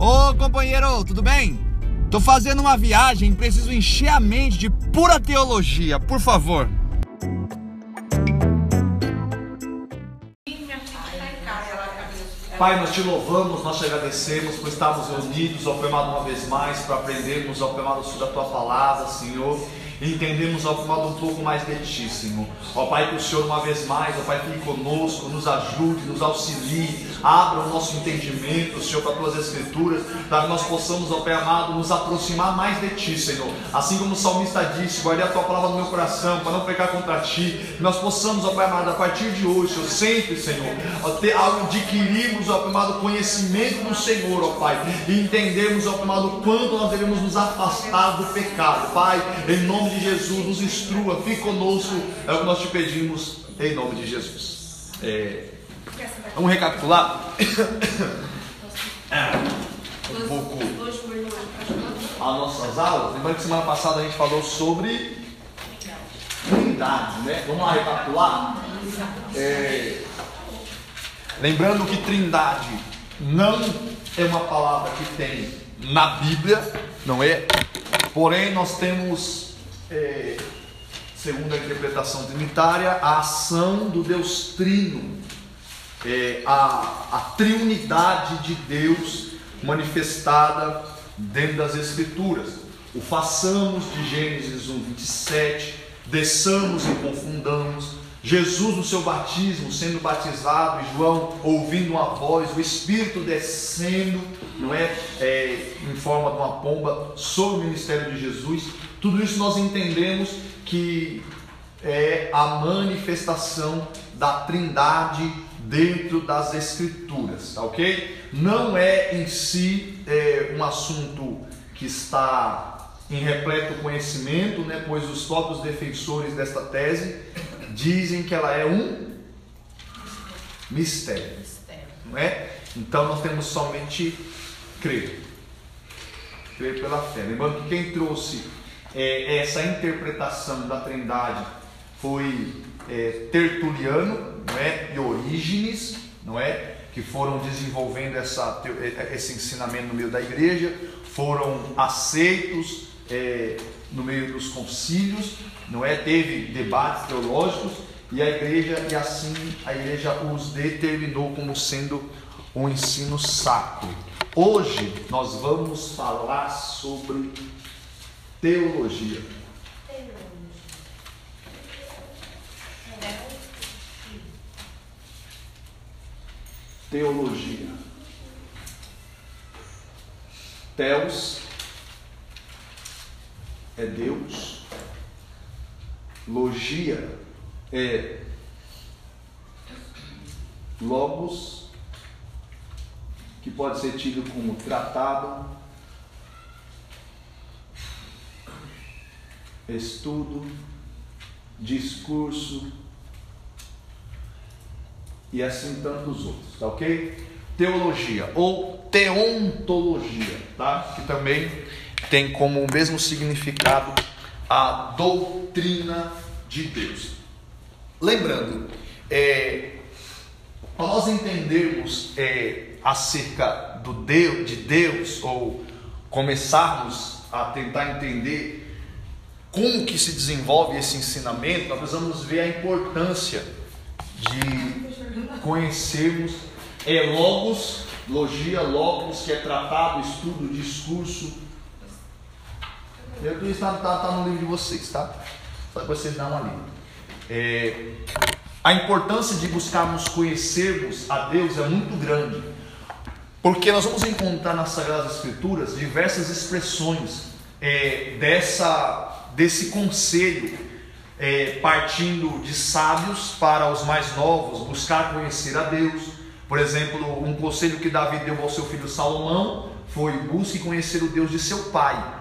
Ô companheiro, tudo bem? Tô fazendo uma viagem, preciso encher a mente de pura teologia, por favor. Pai, nós te louvamos, nós te agradecemos por estarmos reunidos, ó Pai uma vez mais, para aprendermos, ó Pai sobre a tua palavra, Senhor entendemos, ó Pai, um pouco mais de Ti, Senhor. Ó Pai, que o Senhor uma vez mais, ó Pai, fique conosco, nos ajude, nos auxilie, abra o nosso entendimento, Senhor, para as Tuas Escrituras, para que nós possamos, ó Pai amado, nos aproximar mais de Ti, Senhor. Assim como o salmista disse, guardei a Tua palavra no meu coração, para não pecar contra Ti, que nós possamos, ó Pai amado, a partir de hoje, Senhor, sempre, Senhor, ter, adquirirmos, ó Pai amado, conhecimento do Senhor, ó Pai, e entendermos, ó Pai amado, quanto nós devemos nos afastar do pecado, Pai, em nome nome de Jesus, nos instrua, fique conosco, é o que nós te pedimos, em nome de Jesus. É, vamos recapitular? É, um pouco as nossas aulas. Lembrando que semana passada a gente falou sobre trindade, né? Vamos lá recapitular? É, lembrando que trindade não é uma palavra que tem na Bíblia, não é? Porém, nós temos é, segundo a interpretação trinitária, a ação do Deus Trino, é, a, a triunidade de Deus manifestada dentro das Escrituras. O façamos de Gênesis 1, 27, desçamos e confundamos. Jesus no seu batismo, sendo batizado, e João ouvindo uma voz, o Espírito descendo, não é, é em forma de uma pomba sobre o ministério de Jesus. Tudo isso nós entendemos que é a manifestação da Trindade dentro das Escrituras, tá ok? Não é em si é, um assunto que está em repleto conhecimento, né? Pois os próprios defensores desta tese dizem que ela é um mistério, não é? Então nós temos somente crer, crer pela fé. Lembrando que quem trouxe é, essa interpretação da Trindade foi é, Tertuliano não é? e Orígenes, não é? que foram desenvolvendo essa, é, esse ensinamento no meio da igreja, foram aceitos é, no meio dos concílios, não é? Teve debates teológicos e a igreja e assim a igreja os determinou como sendo um ensino sacro. Hoje nós vamos falar sobre Teologia. Teologia. Teos é Deus. Logia é logos, que pode ser tido como tratado, estudo, discurso e assim tantos outros, tá ok? Teologia ou teontologia, tá? Que também tem como o mesmo significado a doutrina de Deus. Lembrando, é, nós entendermos é, acerca do Deus, de Deus, ou começarmos a tentar entender como que se desenvolve esse ensinamento, nós precisamos ver a importância de conhecermos é, logos, logia, logos, que é tratado, estudo, discurso. Tudo isso está tá, tá no livro de vocês, tá? Só para vocês darem uma lida. É, a importância de buscarmos conhecermos a Deus é muito grande, porque nós vamos encontrar nas Sagradas Escrituras diversas expressões é, dessa desse conselho, é, partindo de sábios para os mais novos, buscar conhecer a Deus. Por exemplo, um conselho que Davi deu ao seu filho Salomão foi: busque conhecer o Deus de seu pai.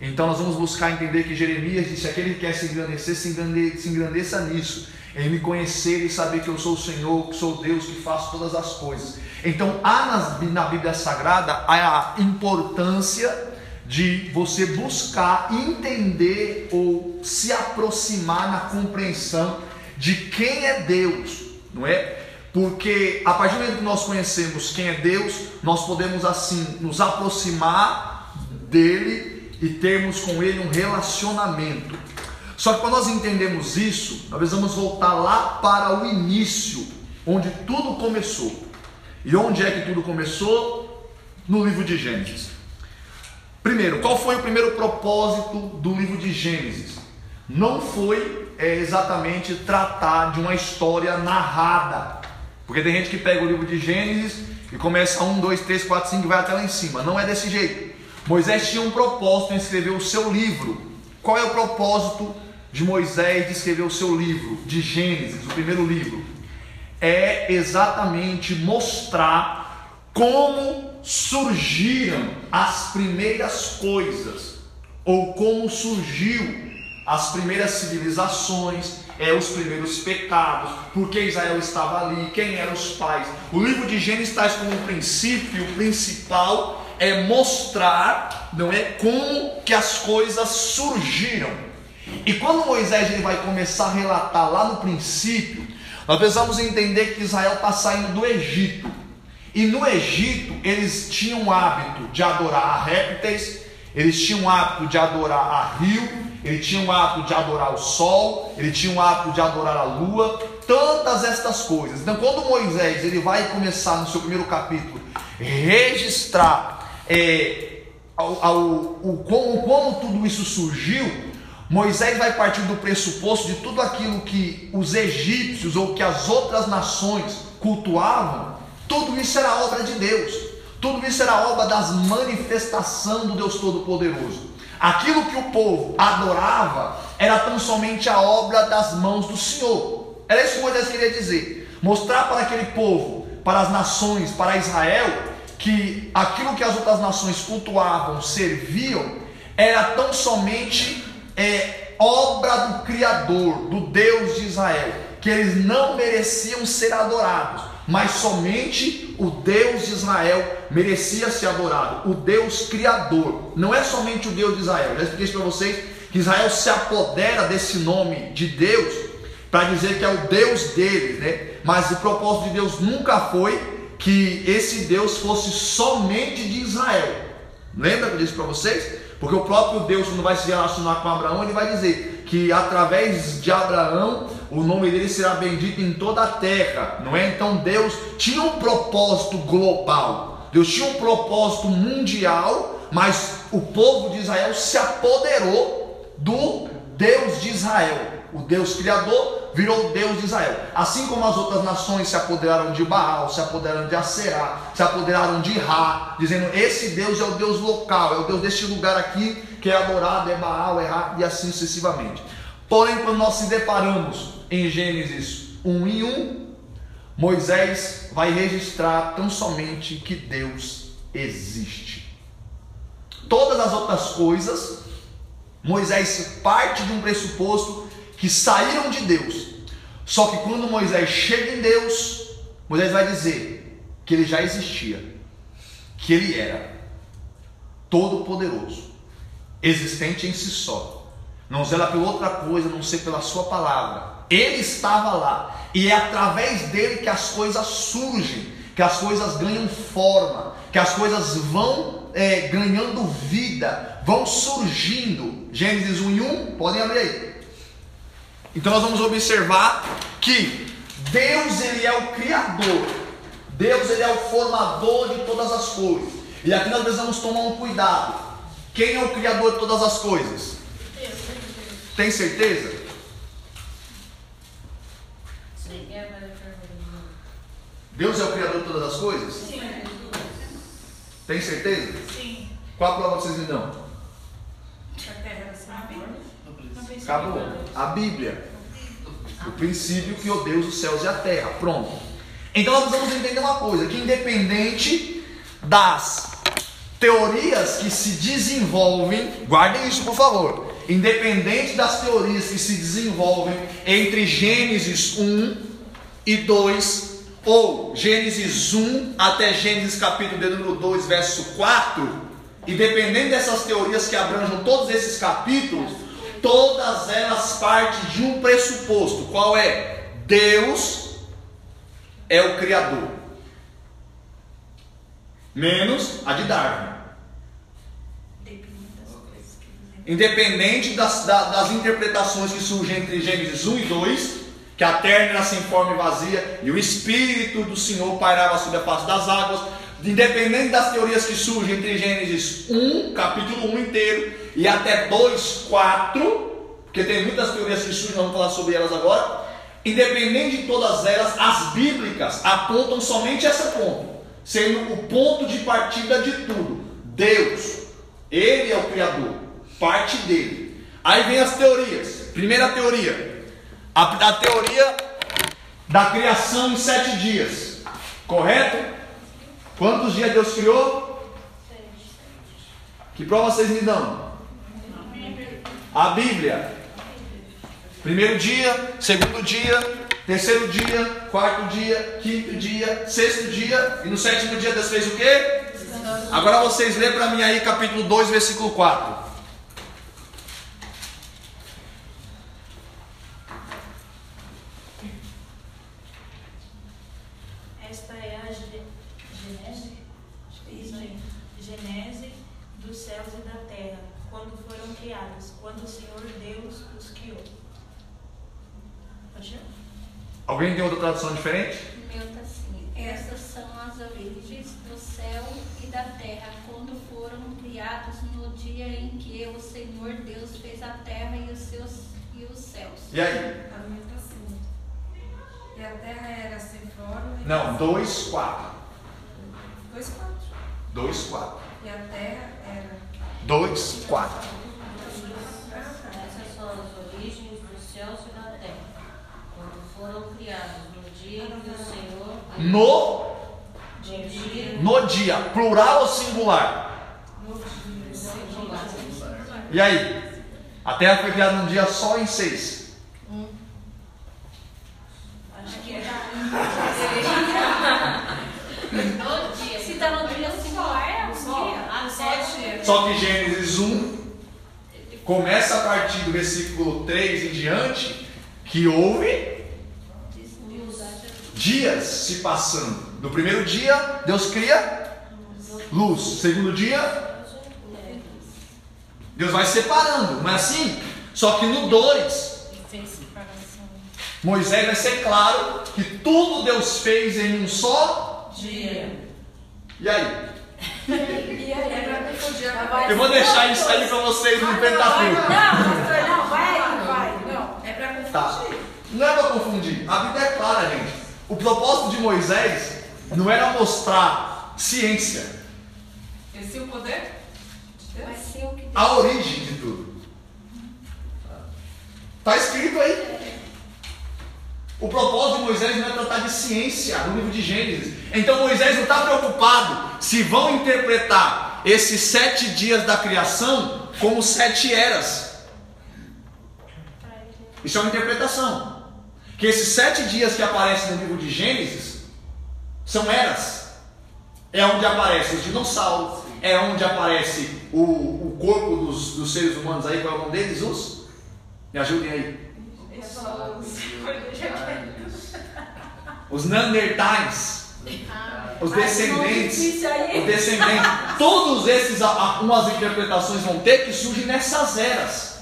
Então nós vamos buscar entender que Jeremias disse: aquele que quer se engrandecer, se, se engrandeça nisso, em me conhecer e saber que eu sou o Senhor, que sou Deus que faço todas as coisas. Então há na Bíblia Sagrada a importância de você buscar entender ou se aproximar na compreensão de quem é Deus, não é? Porque a partir do momento que nós conhecemos quem é Deus, nós podemos assim nos aproximar dele e termos com ele um relacionamento. Só que para nós entendermos isso, nós precisamos voltar lá para o início, onde tudo começou. E onde é que tudo começou? No livro de Gênesis. Primeiro, qual foi o primeiro propósito do livro de Gênesis? Não foi é, exatamente tratar de uma história narrada. Porque tem gente que pega o livro de Gênesis e começa um, dois, três, quatro, cinco e vai até lá em cima. Não é desse jeito. Moisés tinha um propósito em escrever o seu livro. Qual é o propósito de Moisés de escrever o seu livro, de Gênesis, o primeiro livro, é exatamente mostrar como surgiram as primeiras coisas, ou como surgiu as primeiras civilizações, é, os primeiros pecados, porque Israel estava ali, quem eram os pais. O livro de Gênesis traz como princípio principal é mostrar, não é, como que as coisas surgiram. E quando Moisés ele vai começar a relatar lá no princípio, nós precisamos entender que Israel está saindo do Egito. E no Egito eles tinham o hábito de adorar a répteis, eles tinham o hábito de adorar a rio, eles tinham o hábito de adorar o sol, eles tinham o hábito de adorar a lua, tantas estas coisas. Então, quando Moisés ele vai começar no seu primeiro capítulo registrar é, ao, ao, o, como, como tudo isso surgiu, Moisés vai partir do pressuposto de tudo aquilo que os egípcios ou que as outras nações cultuavam, tudo isso era obra de Deus, tudo isso era obra das manifestações do Deus Todo-Poderoso. Aquilo que o povo adorava era tão somente a obra das mãos do Senhor. Era isso que Moisés queria dizer: mostrar para aquele povo, para as nações, para Israel, que aquilo que as outras nações cultuavam, serviam, era tão somente é obra do Criador, do Deus de Israel, que eles não mereciam ser adorados, mas somente o Deus de Israel merecia ser adorado, o Deus Criador, não é somente o Deus de Israel. Já expliquei isso para vocês que Israel se apodera desse nome de Deus para dizer que é o Deus deles, né? Mas o propósito de Deus nunca foi que esse Deus fosse somente de Israel. Lembra que eu disse para vocês? Porque o próprio Deus, quando vai se relacionar com Abraão, ele vai dizer que através de Abraão o nome dele será bendito em toda a terra, não é? Então Deus tinha um propósito global, Deus tinha um propósito mundial, mas o povo de Israel se apoderou do Deus de Israel. O Deus Criador virou Deus de Israel. Assim como as outras nações se apoderaram de Baal, se apoderaram de Aserá, se apoderaram de Ra, dizendo: Esse Deus é o Deus local, é o Deus deste lugar aqui que é adorado, é Baal, é Ra, e assim sucessivamente. Porém, quando nós se deparamos em Gênesis 1 em 1, Moisés vai registrar tão somente que Deus existe. Todas as outras coisas, Moisés parte de um pressuposto que saíram de Deus. Só que quando Moisés chega em Deus, Moisés vai dizer que ele já existia, que ele era todo-poderoso, existente em si só. Não zela pela outra coisa, não sei pela sua palavra. Ele estava lá e é através dele que as coisas surgem, que as coisas ganham forma, que as coisas vão é, ganhando vida, vão surgindo. Gênesis 1 e 1, podem abrir aí. Então nós vamos observar que Deus ele é o criador. Deus ele é o formador de todas as coisas. E aqui nós precisamos tomar um cuidado. Quem é o criador de todas as coisas? Tem certeza? Deus é o criador de todas as coisas? Sim. Tem certeza? Sim. Qual a prova vocês me dão? A terra Acabou. A Bíblia. O princípio que o Deus os céus e a terra. Pronto. Então nós precisamos entender uma coisa: que independente das teorias que se desenvolvem, guardem isso por favor. Independente das teorias que se desenvolvem entre Gênesis 1 e 2, ou Gênesis 1 até Gênesis capítulo de número 2, verso 4, independente dessas teorias que abranjam todos esses capítulos, todas elas partem de um pressuposto: qual é? Deus é o Criador. Menos a de Darwin. Independente das, das interpretações que surgem entre Gênesis 1 e 2, que a terra era sem forma e vazia, e o Espírito do Senhor pairava sobre a face das águas, independente das teorias que surgem entre Gênesis 1, capítulo 1 inteiro, e até 2, 4, porque tem muitas teorias que surgem, vamos falar sobre elas agora. Independente de todas elas, as bíblicas apontam somente esse ponto, sendo o ponto de partida de tudo. Deus, Ele é o Criador, parte dele. Aí vem as teorias. Primeira teoria, a, a teoria da criação em sete dias, correto? Quantos dias Deus criou? Que prova vocês me dão? A Bíblia. Primeiro dia, segundo dia, terceiro dia, quarto dia, quinto dia, sexto dia, e no sétimo dia Deus fez o quê? Agora vocês lêem para mim aí capítulo 2, versículo 4. Alguém tem outra tradução diferente? O meu está assim: essas são as origens do céu e da terra, quando foram criados no dia em que o Senhor Deus fez a terra e os seus e os céus. E aí? E a terra era sem forma. Não, 2, 4. 2, 4. 2, 4. E a terra era. 2, 4. foram criados no dia em que o Senhor. No dia. No dia. Plural ou singular? No dia. Singular. E aí? A terra foi criada num dia só em seis. Hum. Acho que é. no dia. Se está no dia singular, é um dia. Ah, sete. Só que Gênesis 1 começa a partir do versículo 3 em diante que houve dias se passando. No primeiro dia, Deus cria luz. Segundo dia, Deus vai separando, não é assim? Só que no 2, Moisés vai ser claro que tudo Deus fez em um só dia. E aí? É Eu vou deixar isso aí para vocês no Pentateuco. Não, não, vai, vai. Não, é para confundir. Tá. Não é para confundir. A Bíblia é clara, gente. O propósito de Moisés não era mostrar ciência. Esse é o poder? A origem de tudo. Está escrito aí. O propósito de Moisés não é tratar de ciência no livro de Gênesis. Então Moisés não está preocupado se vão interpretar esses sete dias da criação como sete eras. Isso é uma interpretação que esses sete dias que aparecem no livro de Gênesis são eras. É onde aparecem os dinossauros, é onde aparece o, o corpo dos, dos seres humanos aí, qual é o nome deles? Os? Me ajudem aí. Os Neandertais. Os descendentes. Os descendentes. Todos esses, umas interpretações vão ter que surgem nessas eras.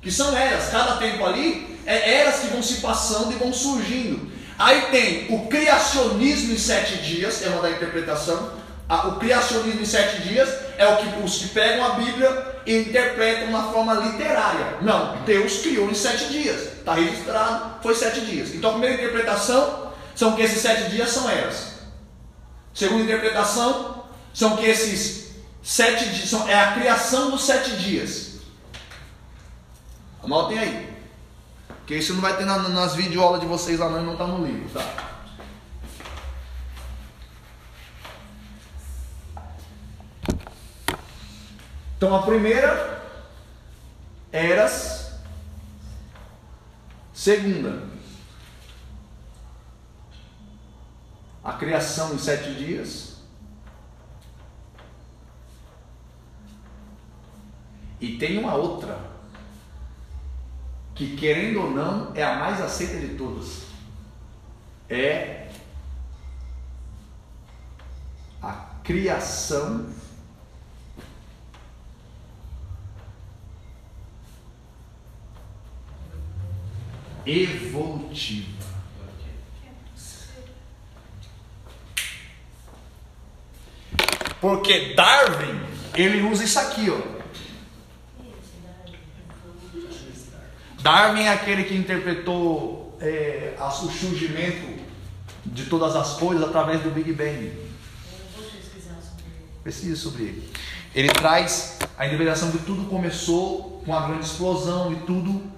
Que são eras. Cada tempo ali é eras que vão se passando e vão surgindo. Aí tem o criacionismo em sete dias, é uma da interpretação. O criacionismo em sete dias é o que os que pegam a Bíblia e interpretam na forma literária. Não, Deus criou em sete dias. Está registrado, foi sete dias. Então a primeira interpretação são que esses sete dias são eras. Segunda interpretação são que esses sete dias são, é a criação dos sete dias. Anotem aí. Porque isso não vai ter na, nas videoaulas de vocês lá, não, não está no livro, tá? Então a primeira, eras. Segunda, a criação em sete dias. E tem uma outra, que querendo ou não, é a mais aceita de todas. É a criação evolutiva. Porque Darwin, ele usa isso aqui, ó. Darwin é aquele que interpretou é, o surgimento de todas as coisas através do Big Bang. Pesquisa sobre ele. Ele traz a interpretação de tudo começou com a grande explosão e tudo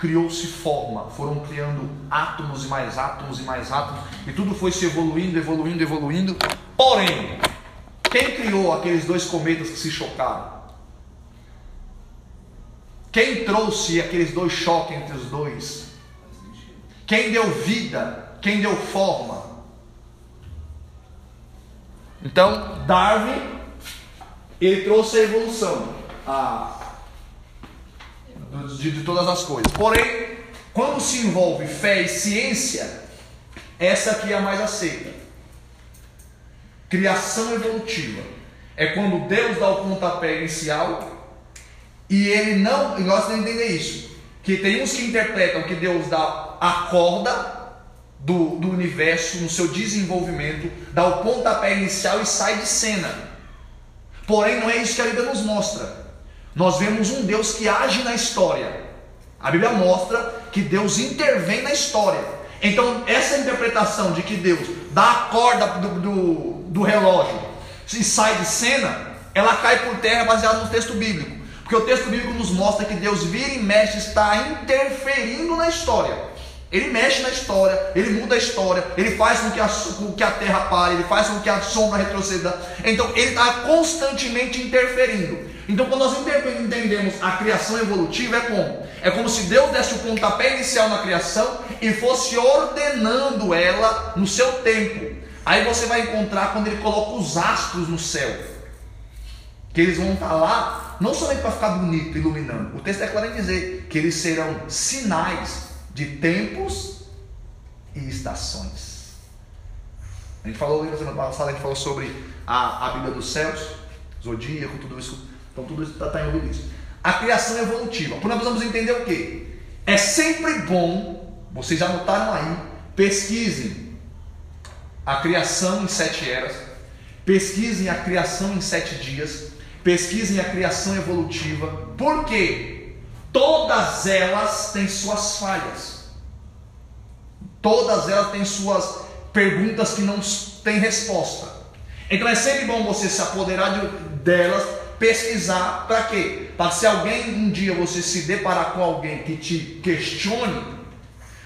criou-se forma. Foram criando átomos e mais átomos e mais átomos e tudo foi se evoluindo, evoluindo, evoluindo. Porém, quem criou aqueles dois cometas que se chocaram? Quem trouxe aqueles dois choques entre os dois? Quem deu vida? Quem deu forma? Então, Darwin, ele trouxe a evolução a, de, de todas as coisas. Porém, quando se envolve fé e ciência, essa aqui é a mais aceita. Criação evolutiva. É quando Deus dá o pontapé inicial e ele não, e nós temos que entender isso, que tem uns que interpretam que Deus dá a corda do, do universo no seu desenvolvimento, dá o pontapé inicial e sai de cena. Porém, não é isso que a Bíblia nos mostra. Nós vemos um Deus que age na história. A Bíblia mostra que Deus intervém na história. Então, essa interpretação de que Deus dá a corda do, do, do relógio e sai de cena, ela cai por terra baseada no texto bíblico. Porque o texto bíblico nos mostra que Deus vira e mexe, está interferindo na história. Ele mexe na história, ele muda a história, ele faz com que a, com que a terra pare, ele faz com que a sombra retroceda. Então ele está constantemente interferindo. Então, quando nós entendemos a criação evolutiva, é como? É como se Deus desse o pontapé inicial na criação e fosse ordenando ela no seu tempo. Aí você vai encontrar quando ele coloca os astros no céu. Que eles vão estar lá, não somente para ficar bonito, iluminando. O texto é claro em dizer que eles serão sinais de tempos e estações. A gente falou na semana a gente falou sobre a, a Bíblia dos céus, zodíaco, tudo isso. Então tudo isso está tá envolvido nisso. A criação evolutiva. Porque nós precisamos entender o que? É sempre bom, vocês já notaram aí, pesquisem a criação em sete eras, pesquisem a criação em sete dias, Pesquisem a criação evolutiva, porque todas elas têm suas falhas. Todas elas têm suas perguntas que não têm resposta. Então é sempre bom você se apoderar de, delas, pesquisar, para quê? Para se alguém um dia você se deparar com alguém que te questione,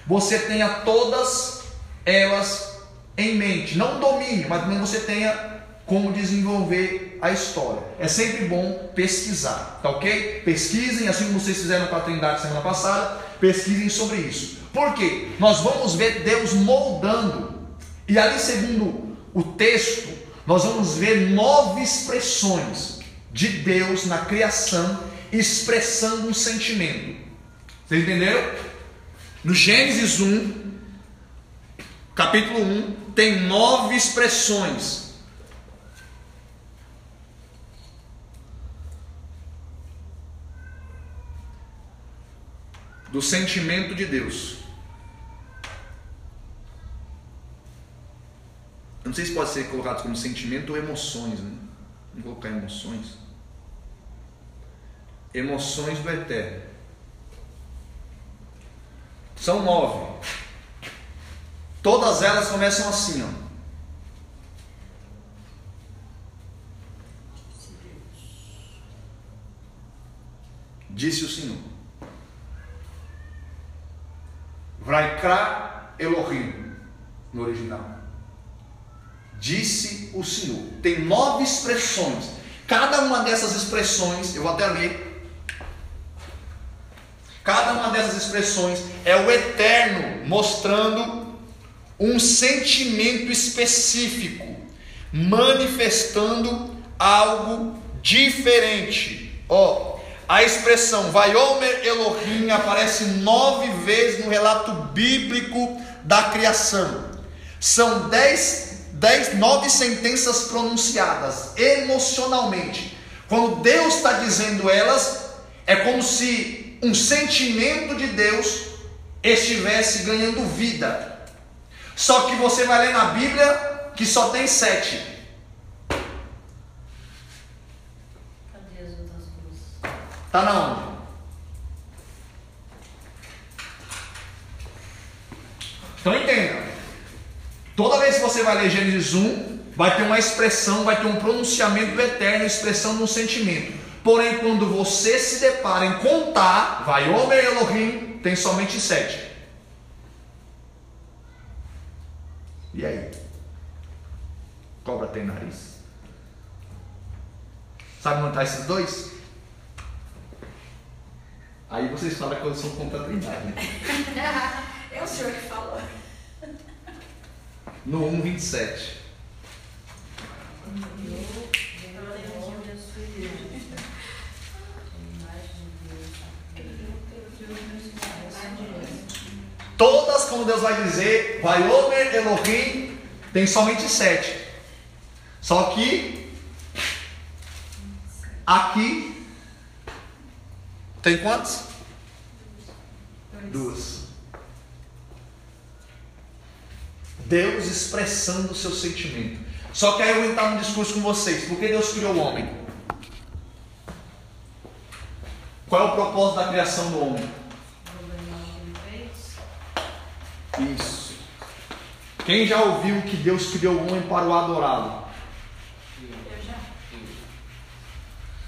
você tenha todas elas em mente, não domínio, mas também você tenha como desenvolver a história. É sempre bom pesquisar, tá ok? Pesquisem, assim como vocês fizeram com a Trindade semana passada, pesquisem sobre isso. Por quê? Nós vamos ver Deus moldando, e ali, segundo o texto, nós vamos ver nove expressões de Deus na criação, expressando um sentimento. Vocês entenderam? No Gênesis 1, capítulo 1, tem nove expressões do sentimento de Deus. Eu não sei se pode ser colocado como sentimento ou emoções, né? Vamos colocar emoções. Emoções do Eterno. São nove. Todas elas começam assim, ó. Disse o Senhor. Vaikra Elohim, no original. Disse o Senhor. Tem nove expressões. Cada uma dessas expressões, eu vou até ler. Cada uma dessas expressões é o eterno mostrando um sentimento específico, manifestando algo diferente. Ó, a expressão Vaiomer Elohim aparece nove vezes no relato bíblico da criação. São dez, dez, nove sentenças pronunciadas emocionalmente. Quando Deus está dizendo elas, é como se um sentimento de Deus estivesse ganhando vida. Só que você vai ler na Bíblia que só tem sete. Cadê as outras coisas? Tá na onde? Então entenda. Toda vez que você vai ler Gênesis 1, vai ter uma expressão, vai ter um pronunciamento do eterno, expressão de um sentimento. Porém, quando você se depara em contar, vai Homer Elohim, tem somente sete. E aí? Cobra tem nariz? Sabe onde está esses dois? Aí vocês falam que eu sou contra a trindade. Né? É o senhor que falou. No 1,27. Todas, como Deus vai dizer, vai Omer Elohim, tem somente sete. Só que aqui tem quantos? Duas. Deus expressando o seu sentimento. Só que aí eu vou entrar num discurso com vocês. Por que Deus criou o homem? Qual é o propósito da criação do homem? Isso. Quem já ouviu que Deus criou o homem para o adorá-lo?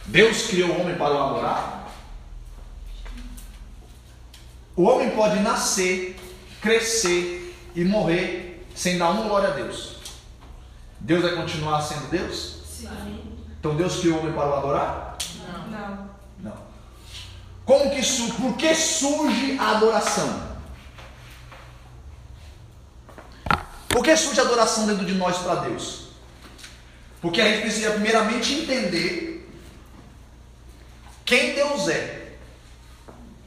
Deus criou o homem para o adorar? O homem pode nascer, crescer e morrer sem dar uma glória a Deus. Deus vai continuar sendo Deus? Sim. Então Deus criou o homem para o adorar? Não. Não. Como que por que surge a adoração? Por que surge a adoração dentro de nós para Deus? Porque a gente precisa primeiramente entender quem Deus é.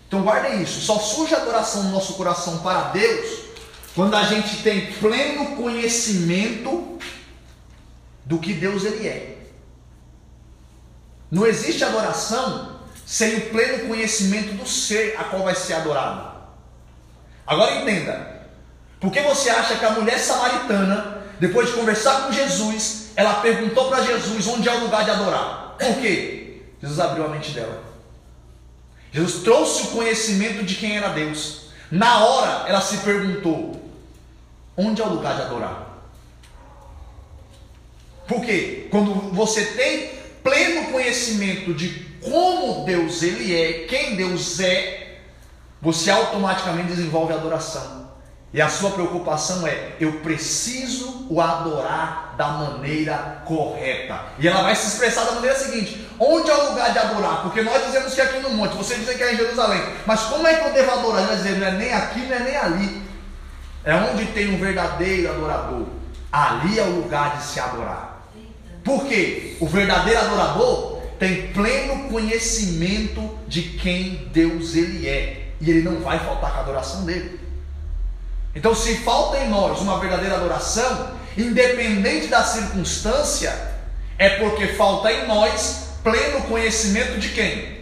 Então guardem isso. Só surge a adoração no nosso coração para Deus quando a gente tem pleno conhecimento do que Deus ele é. Não existe adoração sem o pleno conhecimento do ser a qual vai ser adorado. Agora entenda. Por que você acha que a mulher samaritana, depois de conversar com Jesus, ela perguntou para Jesus onde é o lugar de adorar? Por quê? Jesus abriu a mente dela. Jesus trouxe o conhecimento de quem era Deus. Na hora, ela se perguntou: onde é o lugar de adorar? Porque quando você tem pleno conhecimento de como Deus ele é, quem Deus é, você automaticamente desenvolve adoração. E a sua preocupação é: eu preciso o adorar da maneira correta. E ela vai se expressar da maneira seguinte: onde é o lugar de adorar? Porque nós dizemos que é aqui no monte, você diz que é em Jerusalém. Mas como é que eu devo adorar? Vai dizer: não é nem aqui, não é nem ali. É onde tem um verdadeiro adorador. Ali é o lugar de se adorar. Por quê? O verdadeiro adorador tem pleno conhecimento de quem Deus ele é. E ele não vai faltar com a adoração dele. Então, se falta em nós uma verdadeira adoração, independente da circunstância, é porque falta em nós pleno conhecimento de quem?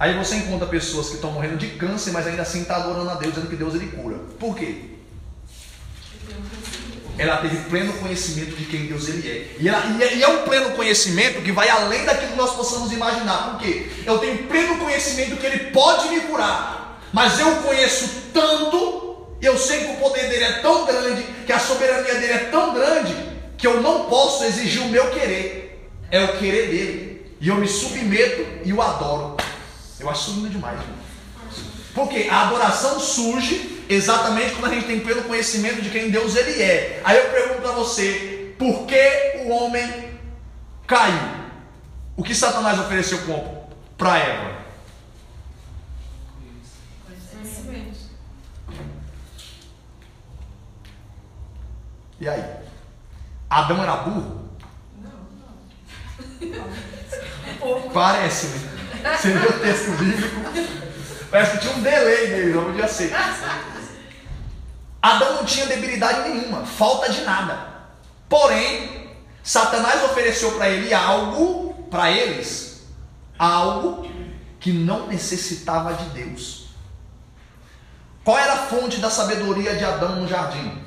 Aí você encontra pessoas que estão morrendo de câncer, mas ainda assim está adorando a Deus, dizendo que Deus ele cura. Por quê? Ela teve pleno conhecimento de quem Deus ele é. E, ela, e, é, e é um pleno conhecimento que vai além daquilo que nós possamos imaginar. Por quê? Eu tenho pleno conhecimento que ele pode me curar. Mas eu conheço tanto, eu sei que o poder dele é tão grande, que a soberania dele é tão grande, que eu não posso exigir o meu querer. É o querer dele. E eu me submeto e o adoro. Eu acho lindo demais, irmão. Porque a adoração surge exatamente quando a gente tem pleno conhecimento de quem Deus ele é. Aí eu pergunto para você, por que o homem caiu? O que Satanás ofereceu para Eva? Conhecimento. E aí? Adão era burro? Parece-me. Você lê o texto bíblico, parece que tinha um delay nele, não podia ser. Adão não tinha debilidade nenhuma, falta de nada. Porém, Satanás ofereceu para ele algo, para eles, algo que não necessitava de Deus. Qual era a fonte da sabedoria de Adão no jardim?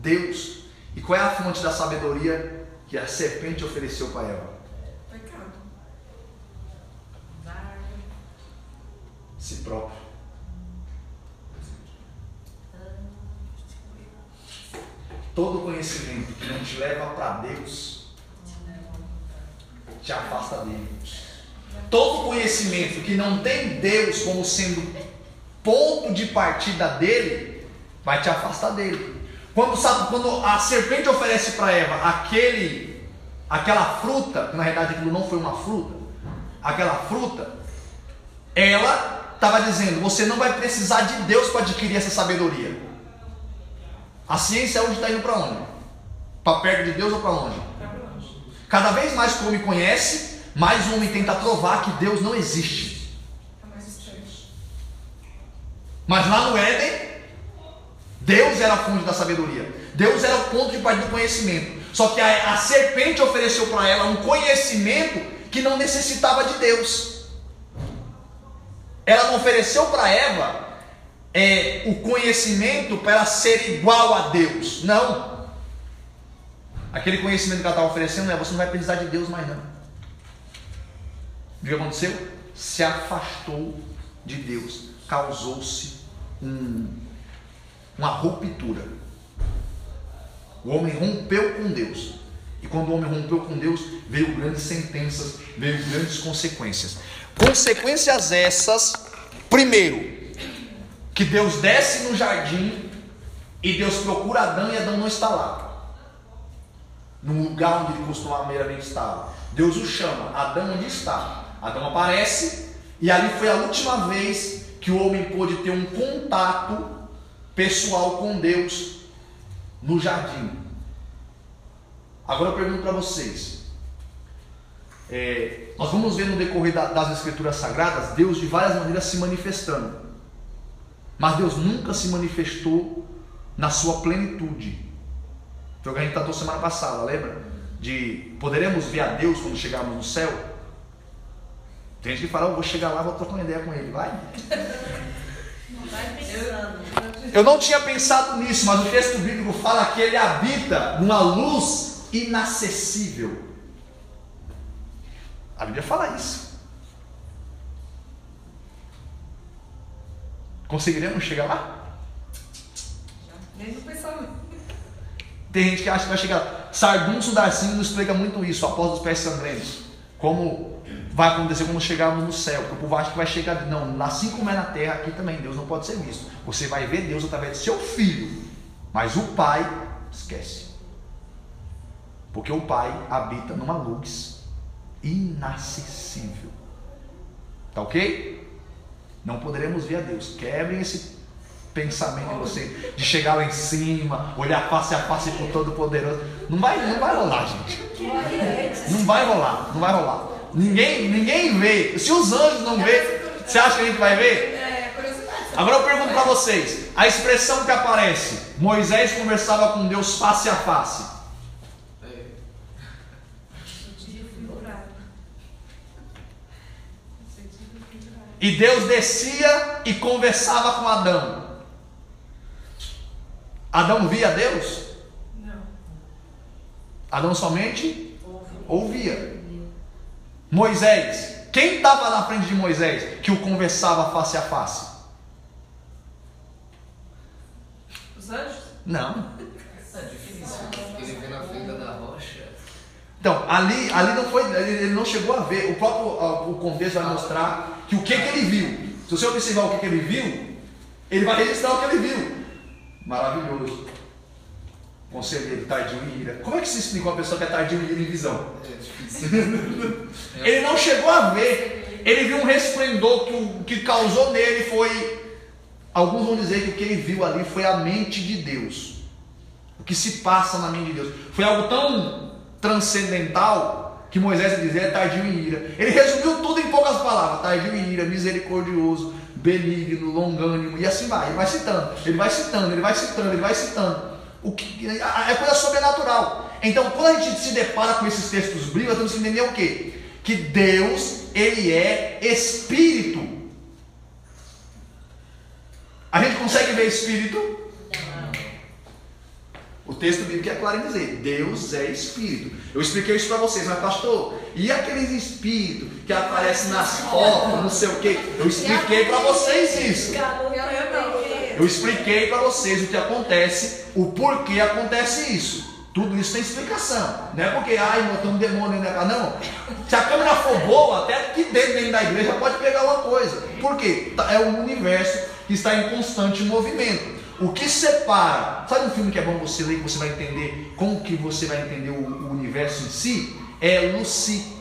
Deus. E qual é a fonte da sabedoria que a serpente ofereceu para Eva? Pecado. Si próprio. Todo conhecimento que não te leva para Deus te afasta dele. Todo conhecimento que não tem Deus como sendo ponto de partida dele, vai te afastar dele. Quando, sabe, quando a serpente oferece para Eva aquele, aquela fruta, que na realidade aquilo não foi uma fruta, aquela fruta, ela estava dizendo: você não vai precisar de Deus para adquirir essa sabedoria. A ciência hoje está indo para onde? Para perto de Deus ou para longe? Cada vez mais que o homem conhece, mais o homem tenta provar que Deus não existe. Mas lá no Éden, Deus era a fonte da sabedoria. Deus era o ponto de partida do conhecimento. Só que a, a serpente ofereceu para ela um conhecimento que não necessitava de Deus. Ela não ofereceu para Eva é, o conhecimento para ser igual a Deus. Não. Aquele conhecimento que ela estava oferecendo é: você não vai precisar de Deus mais não. O que aconteceu? Se afastou de Deus. Causou-se um, uma ruptura. O homem rompeu com Deus. E quando o homem rompeu com Deus, veio grandes sentenças, veio grandes consequências. Consequências essas, primeiro, que Deus desce no jardim e Deus procura Adão e Adão não está lá. No lugar onde ele costumeiramente estava. Deus o chama, Adão onde está? Adão aparece e ali foi a última vez que o homem pôde ter um contato pessoal com Deus no jardim. Agora eu pergunto para vocês. É, nós vamos ver no decorrer das Escrituras Sagradas Deus de várias maneiras se manifestando. Mas Deus nunca se manifestou na sua plenitude. Foi o que a gente tratou semana passada, lembra? De poderemos ver a Deus quando chegarmos no céu? Tem gente que fala, eu vou chegar lá, vou trocar uma ideia com ele, vai? Eu não tinha pensado nisso, mas o texto bíblico fala que ele habita numa luz inacessível. A Bíblia fala isso. Conseguiremos chegar lá? Tem gente que acha que vai chegar. Sardunço Darcinho nos explica muito isso, após os pés sangrentos. Como vai acontecer quando chegarmos no céu. Porque o povo acha que vai chegar. Não, assim como é na terra, aqui também Deus não pode ser visto. Você vai ver Deus através do seu filho. Mas o Pai, esquece. Porque o Pai habita numa luz inacessível. Tá ok? Não poderemos ver a Deus. Quebrem esse pensamento em você de chegar lá em cima, olhar face a face por todo poderoso. Não vai, não vai rolar, gente. Não vai rolar, não vai rolar. Ninguém, ninguém vê. Se os anjos não vê, você acha que a gente vai ver? Agora eu pergunto para vocês, a expressão que aparece, Moisés conversava com Deus face a face. E Deus descia e conversava com Adão. Adão via Deus? Não. Adão somente ouvia. Moisés, quem estava na frente de Moisés que o conversava face a face? Os anjos? Não. É difícil. Ele vê na frente da rocha. Então, ali, ali não foi, ele não chegou a ver. O próprio o contexto vai mostrar que o que, que ele viu. Se você observar o que, que ele viu, ele vai registrar o que ele viu. Maravilhoso. Conselheiro, tardio e ira. Como é que se explica uma pessoa que é tardio e ira em visão? É. Ele não chegou a ver. Ele viu um resplendor que o que causou nele foi. Alguns vão dizer que o que ele viu ali foi a mente de Deus. O que se passa na mente de Deus. Foi algo tão transcendental que Moisés dizia é tardio em ira. Ele resumiu tudo em poucas palavras: tardio em ira, misericordioso, benigno, longânimo, e assim vai. Ele vai citando, ele vai citando, ele vai citando, ele vai citando. O que, é coisa sobrenatural. Então, quando a gente se depara com esses textos bíblicos, temos que entender o quê? Que Deus, Ele é Espírito. A gente consegue ver Espírito? O texto bíblico é claro em dizer: Deus é espírito. Eu expliquei isso para vocês, mas pastor, e aqueles espíritos que aparecem nas fotos, não sei o que? Eu expliquei para vocês isso. Eu expliquei para vocês o que acontece, o porquê acontece isso. Tudo isso tem explicação. Não é porque, ai, irmão, tem um demônio na casa. Não. Se a câmera for boa, até aqui dentro, dentro da igreja pode pegar uma coisa. Por quê? É um universo que está em constante movimento. O que separa, sabe um filme que é bom você ler, que você vai entender como que você vai entender o, o universo em si? É Lucy.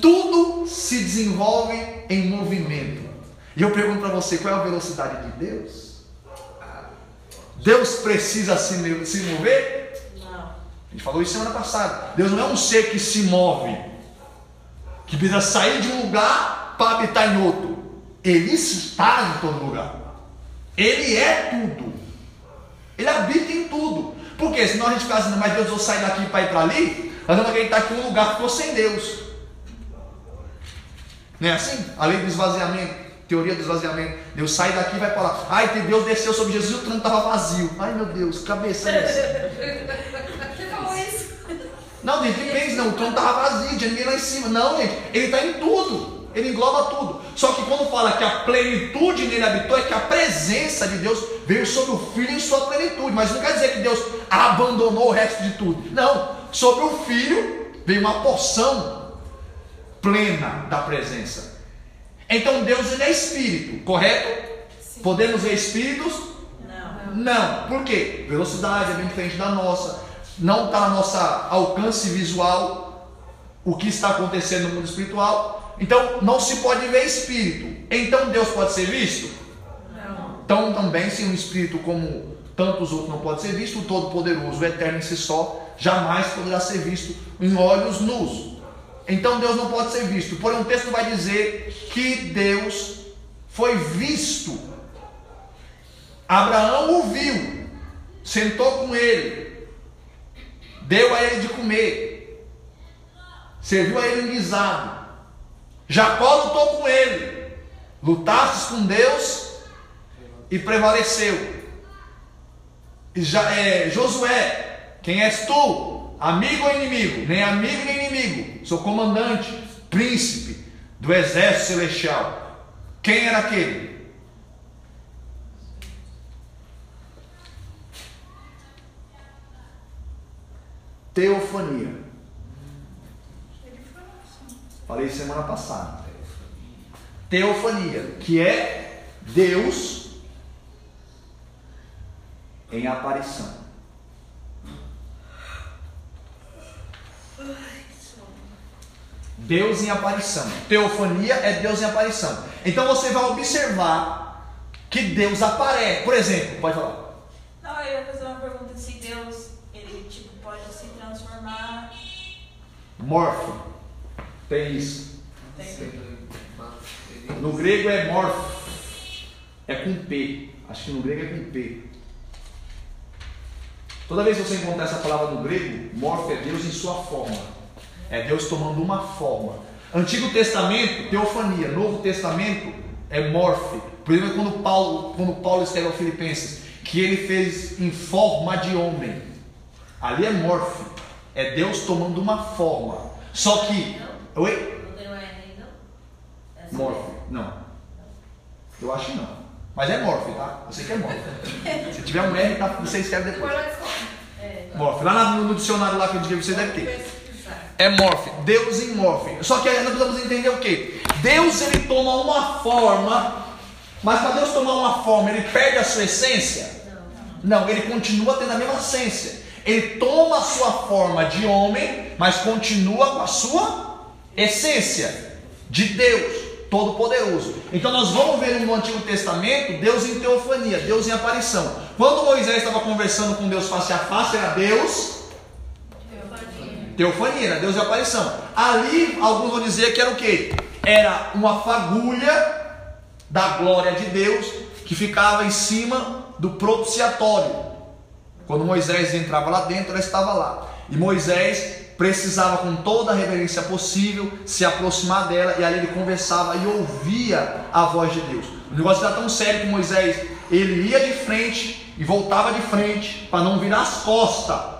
Tudo se desenvolve em movimento. E eu pergunto para você, qual é a velocidade de Deus? Deus precisa se, se mover? Não. A gente falou isso semana passada. Deus não é um ser que se move, que precisa sair de um lugar para habitar em outro. Ele está em todo lugar. Ele é tudo. Ele habita em tudo. Porque senão a gente fica assim, mas Deus, eu sair daqui para ir para ali, nós vamos acreditar que um lugar ficou sem Deus. Não é assim? A lei do esvaziamento, teoria do esvaziamento. Deus sai daqui e vai lá. Ai, Deus desceu sobre Jesus e o trono estava vazio. Ai, meu Deus, cabeça é essa? Você falou isso? Não, gente, pensa, não, o trono estava vazio, tinha ninguém lá em cima. Não, gente, ele está em tudo ele engloba tudo. Só que quando fala que a plenitude nele habitou, é que a presença de Deus veio sobre o Filho em sua plenitude. Mas não quer dizer que Deus abandonou o resto de tudo. Não. Sobre o Filho veio uma porção plena da presença. Então Deus ele é espírito, correto? Sim. Podemos ver espíritos? Não. Não. Por quê? Velocidade é bem diferente da nossa. Não está no nosso alcance visual o que está acontecendo no mundo espiritual. Então não se pode ver espírito. Então Deus pode ser visto? Não. Então também, se um espírito como tantos outros não pode ser visto, o Todo-Poderoso, o Eterno em si só, jamais poderá ser visto em olhos nus. Então Deus não pode ser visto. Porém, o texto vai dizer que Deus foi visto. Abraão o viu, sentou com ele, deu a ele de comer, serviu a ele um guisado. Jacó lutou com ele. Lutaste com Deus e prevaleceu. Já, é, Josué, quem és tu? Amigo ou inimigo? Nem amigo nem inimigo. Sou comandante, príncipe do exército celestial. Quem era aquele? Teofania. Falei semana passada. Teofania, que é Deus em aparição. Deus em aparição. Teofania é Deus em aparição. Então você vai observar que Deus aparece. Por exemplo, pode falar. Não, eu ia fazer uma pergunta se Deus ele tipo pode se transformar. Morfo. Tem isso. No grego é morfo. É com P. Acho que no grego é com P. Toda vez que você encontrar essa palavra no grego, morfo é Deus em sua forma. É Deus tomando uma forma. Antigo Testamento, teofania. Novo Testamento é morfe. Por exemplo, quando Paulo, quando Paulo escreve aos Filipenses, que ele fez em forma de homem. Ali é morfe. É Deus tomando uma forma. Só que Oi? Não tem o R aí, não? Morphe. Não. Eu acho que não. Mas é Morphe, tá? Eu sei que é Morphe. Se tiver um R, tá, você escreve depois. É. Morphe. Lá no, dicionário lá que eu digo você deve ter. É Morphe. Deus em Morphe. Só que aí nós precisamos entender o quê? Deus ele toma uma forma, mas para Deus tomar uma forma, ele perde a sua essência? Não, ele continua tendo a mesma essência. Ele toma a sua forma de homem, mas continua com a sua essência de Deus Todo-Poderoso. Então nós vamos ver no Antigo Testamento Deus em teofania, Deus em aparição. Quando Moisés estava conversando com Deus face a face, era Deus teofania, teofania era Deus em aparição. Ali alguns vão dizer que era o que? Era uma fagulha da glória de Deus que que ficava em cima do propiciatório. Quando Moisés entrava lá dentro, ela estava lá. E Moisés precisava, com toda a reverência possível, se aproximar dela e ali ele conversava e ouvia a voz de Deus. O negócio era tão sério que Moisés ele ia de frente e voltava de frente para não virar as costas.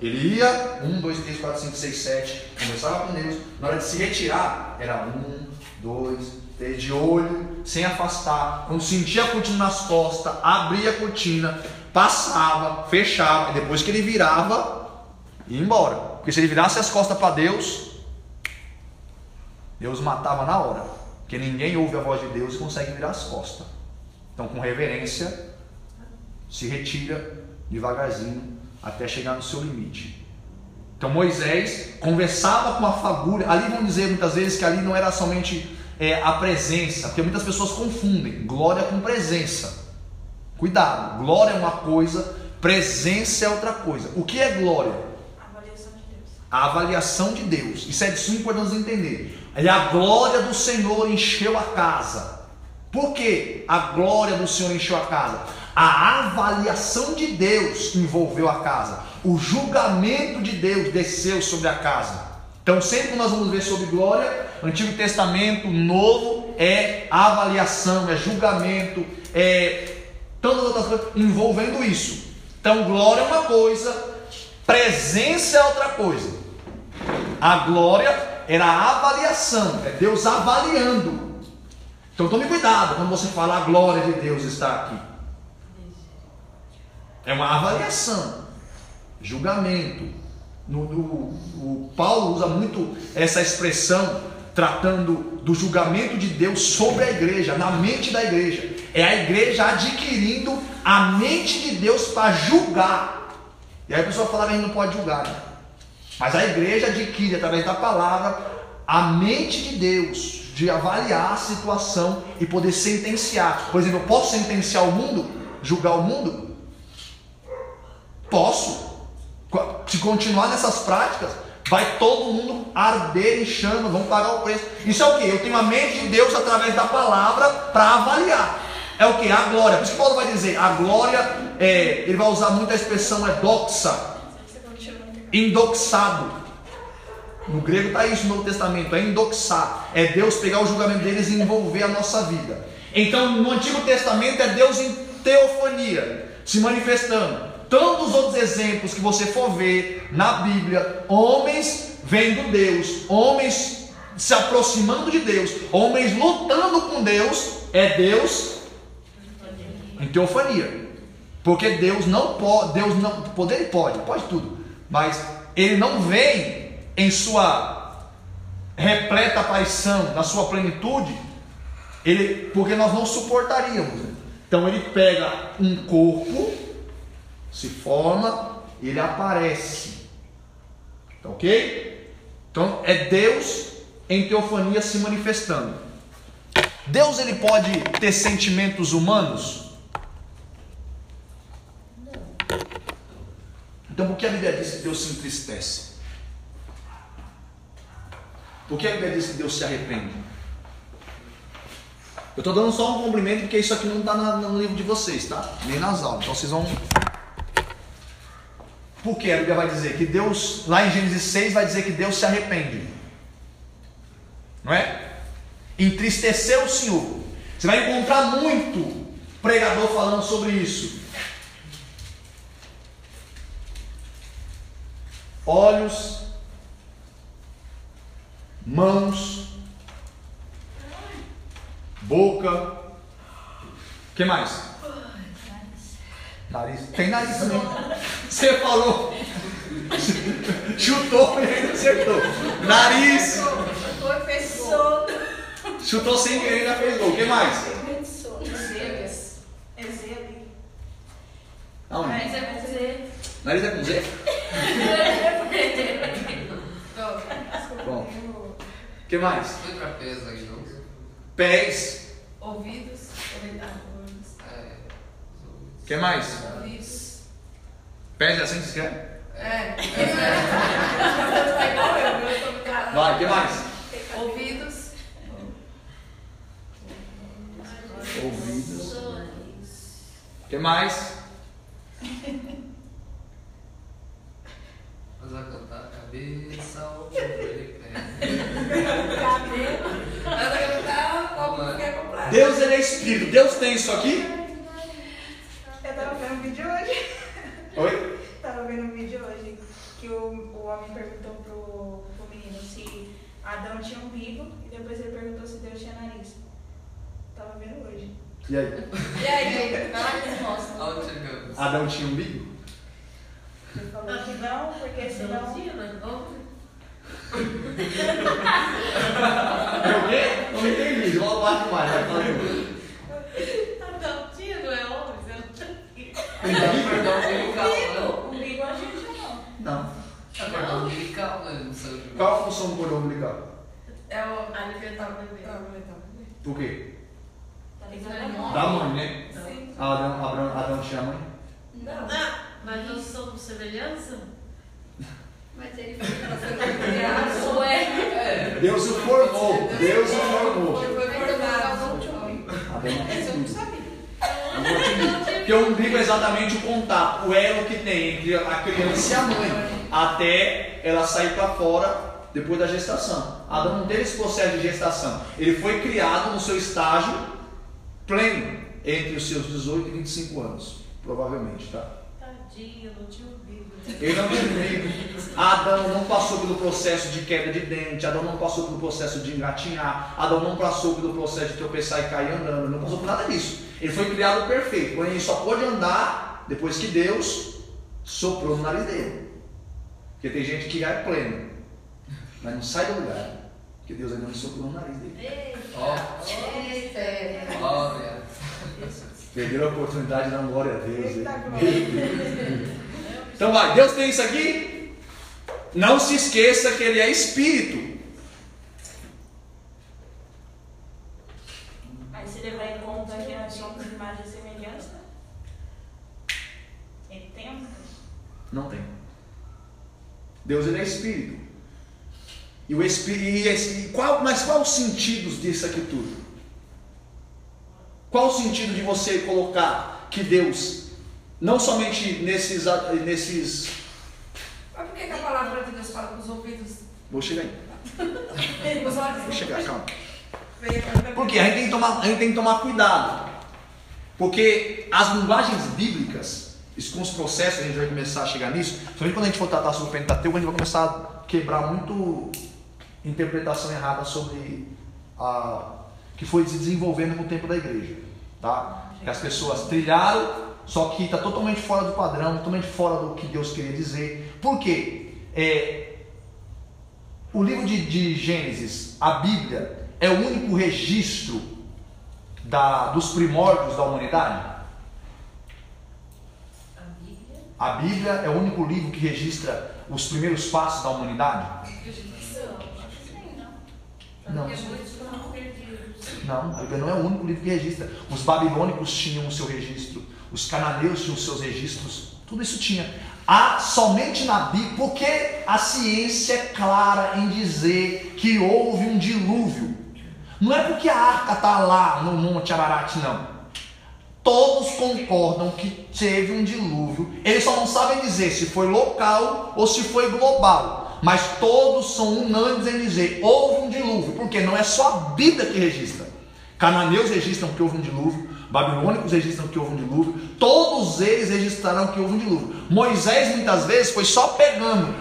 Ele ia, um, dois, três, quatro, cinco, seis, sete, conversava com Deus. Na hora de se retirar, era um, dois, três, de olho, sem afastar. Quando sentia a cortina nas costas, abria a cortina, passava, fechava, e depois que ele virava, ia embora. Porque se ele virasse as costas para Deus, Deus matava na hora. Porque ninguém ouve a voz de Deus e consegue virar as costas. Então, com reverência, se retira devagarzinho até chegar no seu limite. Então Moisés conversava com a fagulha. Ali vão dizer muitas vezes que ali não era somente é, a presença, porque muitas pessoas confundem glória com presença. Cuidado, glória é uma coisa, presença é outra coisa. O que é glória? A avaliação de Deus. A avaliação de Deus. Isso é de suma importância entender. E a glória do Senhor encheu a casa. Por que a glória do Senhor encheu a casa? A avaliação de Deus envolveu a casa. O julgamento de Deus desceu sobre a casa. Então, sempre que nós vamos ver sobre glória, Antigo Testamento, Novo, é avaliação, é julgamento, é tantas outras coisas envolvendo isso. Então, glória é uma coisa, presença é outra coisa. A glória era a avaliação, é Deus avaliando. Então tome cuidado quando você fala a glória de Deus está aqui. É uma avaliação, julgamento. No, o Paulo usa muito essa expressão tratando do julgamento de Deus sobre a igreja, na mente da igreja. É a igreja adquirindo a mente de Deus para julgar. E aí a pessoa fala que a gente não pode julgar. Né? Mas a igreja adquire através da palavra a mente de Deus de avaliar a situação e poder sentenciar. Por exemplo, eu posso sentenciar o mundo? Julgar o mundo? Posso. Se continuar nessas práticas, vai todo mundo arder em chama, vão pagar o preço. Isso é o que? Eu tenho a mente de Deus através da palavra para avaliar. É o que? A glória. Por isso que Paulo vai dizer, a glória, é, ele vai usar muito a expressão é doxa, indoxado. No grego está isso no Novo Testamento, é indoxar, é Deus pegar o julgamento deles e envolver a nossa vida. Então, no Antigo Testamento é Deus em teofonia, se manifestando. Tantos outros exemplos que você for ver na Bíblia, homens vendo Deus, homens se aproximando de Deus, homens lutando com Deus, é Deus em teofania. Porque Deus não pode, Deus não, poder ele pode, pode tudo, mas ele não vem em sua repleta paixão, na sua plenitude, ele, porque nós não suportaríamos. Então ele pega um corpo, se forma, ele aparece. Tá ok? Então é Deus em teofania se manifestando. Deus ele pode ter sentimentos humanos? Então por que a Bíblia diz que Deus se entristece? Por que a Bíblia diz que Deus se arrepende? Eu estou dando só um cumprimento porque isso aqui não está no livro de vocês, tá? Nem nas aulas. Então vocês vão. Por que a Bíblia vai dizer que Deus, lá em Gênesis 6, vai dizer que Deus se arrepende? Não é? Entristeceu o Senhor. Você vai encontrar muito pregador falando sobre isso. Olhos mãos, boca. O que mais? Nariz. Tem nariz também. Você falou. Chutou e ainda acertou. Nariz. Foi pessoa. Chutou sem querer e ainda fez gol. O que mais? Ezebe. Aonde? É Z. Nariz é com Z? Bom. O que mais? Pés. Ouvidos. ouvidos, É. O que mais? Ouvidos. Pés é assim que você quer? É. Vai, o que mais? Ouvidos. Ouvidos. que mais? Mas cantar a cabeça que quer comprar. Deus ele é espírito. Deus tem isso aqui? Eu tava vendo um vídeo hoje. Oi? Tava vendo um vídeo hoje que o, o homem perguntou pro, pro menino se Adão tinha umbigo e depois ele perguntou se Deus tinha nariz. Tava vendo hoje. E aí? E aí, vai lá e resposta. Adão tinha umbigo? Ele falou que não, porque senão. É o quê? Não entendi. Vamos lá demais. Vai. Não, tinha, não é homem, umbilical, né? Umbigo a gente não. Não. Acordar umbilical, né? Não sei. Qual a função do cordão umbilical? É o alimentar o bebê. O quê? Isso não é? Da mãe, né? Sim. Adão, Adão, Adão tinha mãe? Não. Mas nós somos semelhança? Mas ele foi. Ué. Deus o formou. Deus o formou. Não tinha Isso eu não sabia. Dizer. Porque o umbigo é exatamente o contato, o elo que tem entre a criança e a mãe, até ela sair para fora depois da gestação. Adão não teve esse processo de gestação. Ele foi criado no seu estágio pleno, entre os seus 18 e 25 anos, provavelmente, tá? Tadinho, não tinha. Ele não tinha. Adão não passou pelo processo de queda de dente, Adão não passou pelo processo de engatinhar, Adão não passou pelo processo de tropeçar e cair andando, não passou por nada disso. Ele foi criado perfeito, porém ele só pôde andar depois que Deus soprou no nariz dele. Porque tem gente que já é pleno, mas não sai do lugar, porque Deus ainda não soprou no nariz dele. Ó, Eita. glória. Perderam a oportunidade de dar glória a Deus. Então vai, Deus tem isso aqui? Não se esqueça que Ele é Espírito. Aí se levar em conta que nós somos imagem e semelhança, ele tem. Não tem. Deus ele é Espírito. E o Espírito. E esse- e qual, mas qual os sentidos disso aqui tudo? Qual o sentido de você colocar que Deus, não somente nesses, nesses. Mas por que, que a palavra de Deus fala com os ouvidos? Vou chegar aí. Os olhos Vou chegar, calma. Porque a gente tem que tomar, a gente tem que tomar cuidado. Porque as linguagens bíblicas, isso com os processos, a gente vai começar a chegar nisso. Principalmente quando a gente for tratar sobre o Pentateuco, a gente vai começar a quebrar muito interpretação errada sobre a que foi se desenvolvendo no tempo da igreja, tá? Que as pessoas trilharam, só que está totalmente fora do padrão, totalmente fora do que Deus queria dizer. Por quê? É, o livro de, de Gênesis, a Bíblia, é o único registro da- dos primórdios da humanidade? A Bíblia. A Bíblia é o único livro que registra os primeiros passos da humanidade? Não. Perdidos. Não, a Bíblia não é o único livro que registra. Os babilônicos tinham o seu registro, os cananeus tinham os seus registros, tudo isso tinha. Há somente na Bíblia, porque a ciência é clara em dizer que houve um dilúvio. Não é porque a arca está lá no Monte Ararat, não. Todos concordam que teve um dilúvio. Eles só não sabem dizer se foi local ou se foi global. Mas todos são unânimes em dizer houve um dilúvio, porque não é só a Bíblia que registra. Cananeus registram que houve um dilúvio, babilônicos registram que houve um dilúvio, todos eles registraram que houve um dilúvio. Moisés muitas vezes foi só pegando.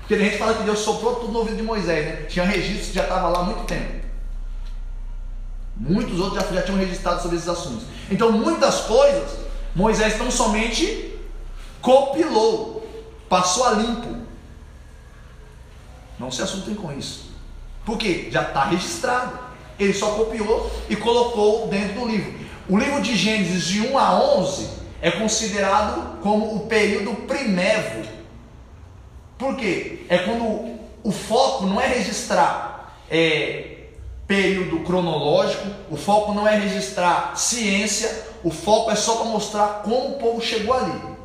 Porque a gente fala que Deus soprou tudo no ouvido de Moisés, né? Tinha registros que já estava lá há muito tempo. Muitos outros já, já tinham registrado sobre esses assuntos. Então, muitas coisas, Moisés não somente compilou, passou a limpo. Não se assuntem com isso. Por quê? Já está registrado. Ele só copiou e colocou dentro do livro. O livro de Gênesis, de 1 a 11, é considerado como o período primevo. Por quê? É quando o foco não é registrar é, período cronológico, o foco não é registrar ciência, o foco é só para mostrar como o povo chegou ali.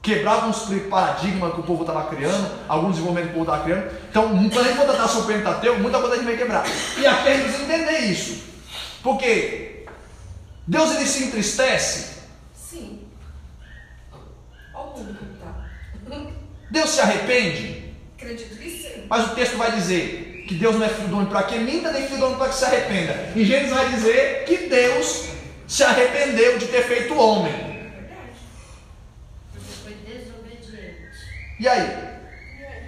Quebrava uns paradigmas que o povo estava criando, alguns desenvolvimentos que o povo estava criando. Então, quando a gente for tratar sobre o Pentateuco, muita coisa a gente vai quebrar. E aqui a gente precisa entender isso. Porque Deus ele se entristece? Sim. Tá. Deus se arrepende? Acredito que sim. Mas o texto vai dizer que Deus não é filho do homem para que minta, nem filho do homem para que se arrependa. Em Gênesis vai dizer que Deus se arrependeu de ter feito o homem. Porque foi desobediente. E aí?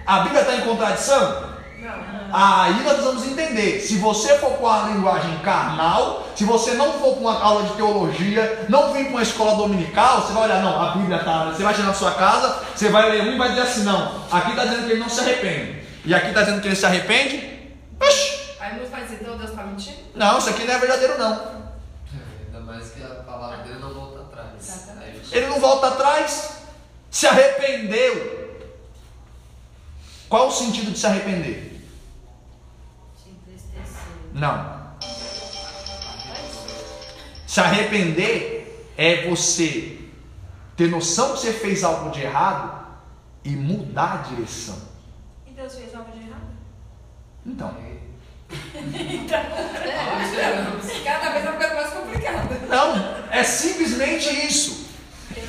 A Bíblia está em contradição? Não. Aí nós vamos entender. Se você for com a linguagem carnal, se você não for com uma aula de teologia, não vir para uma escola dominical, você vai olhar, não, a Bíblia está. Você vai chegar na sua casa, você vai ler um e vai dizer assim, não, aqui está dizendo que ele não se arrepende. E aqui está dizendo que ele se arrepende. Oxi, Aí não faz então Deus tá mentindo? não, isso aqui não é verdadeiro não. Ainda mais que a palavra dele não volta atrás. Ele não volta atrás, se arrependeu. Qual o sentido de se arrepender? Não. Se arrepender é você ter noção que você fez algo de errado e mudar a direção. E Deus fez algo de errado? Então, Cada vez vai ficando mais complicado. não, é simplesmente isso.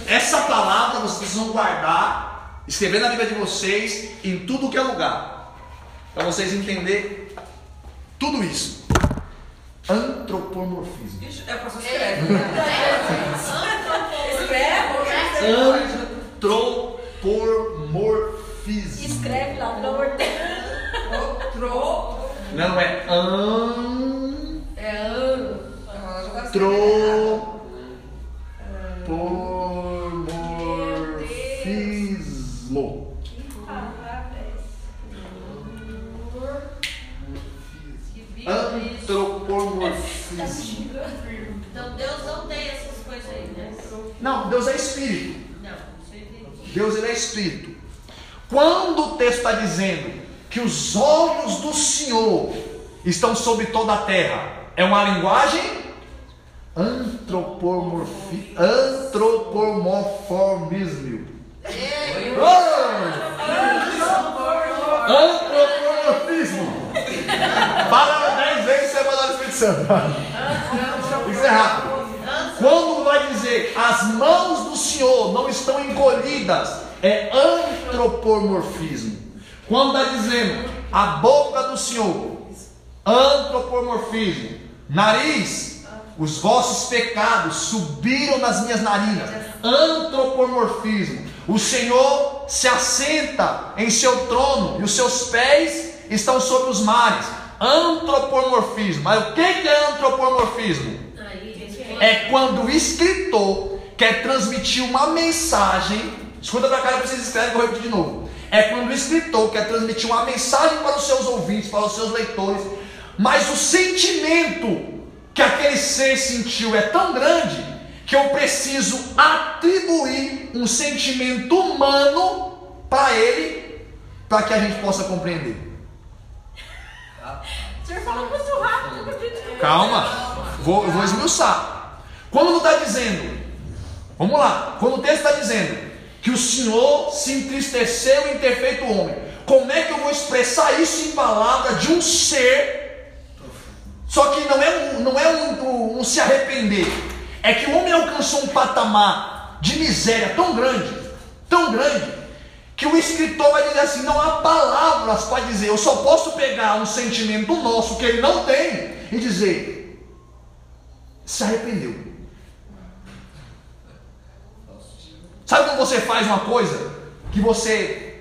Essa palavra vocês precisam guardar, escrever na Bíblia de vocês, em tudo que é lugar, para vocês entenderem tudo isso. Antropomorfismo. Ixi, É o professor escreve. Escreve. Antropomorfismo. Escreve lá, pelo amor de Deus. Não é an É ano. Ela já Antropomorfismo. Então Deus não tem essas coisas aí, né? Não, Deus é espírito. Não. Deus ele é espírito. Quando o texto está dizendo que os olhos do Senhor estão sobre toda a terra, é uma linguagem antropomorfi, antropomorfismo. Antropomorfismo. Fala dez vezes você Santo. Isso é rápido. Quando vai dizer as mãos do Senhor não estão encolhidas, é antropomorfismo. Quando está dizendo a boca do Senhor, antropomorfismo. Nariz, os vossos pecados subiram nas minhas narinas, antropomorfismo. O Senhor se assenta em seu trono e os seus pés estão sobre os mares, antropomorfismo. Mas o que é antropomorfismo? É quando o escritor quer transmitir uma mensagem. Escuta para cá, vocês escrevem, vou repetir de novo. É quando o escritor quer transmitir uma mensagem para os seus ouvintes, para os seus leitores, mas o sentimento que aquele ser sentiu é tão grande que eu preciso atribuir um sentimento humano para ele, para que a gente possa compreender. O senhor falou muito rápido, eu acredito. Calma, vou, eu vou esmiuçar. Quando está dizendo, vamos lá, quando o texto está dizendo que o Senhor se entristeceu em ter feito o homem, como é que eu vou expressar isso em palavra de um ser? Só que não é um, não é um, um- um se arrepender, é que o homem alcançou um patamar de miséria tão grande, tão grande, que o escritor vai dizer assim: não há palavras para dizer, eu só posso pegar um sentimento nosso que ele não tem e dizer, se arrependeu. Sabe quando você faz uma coisa que você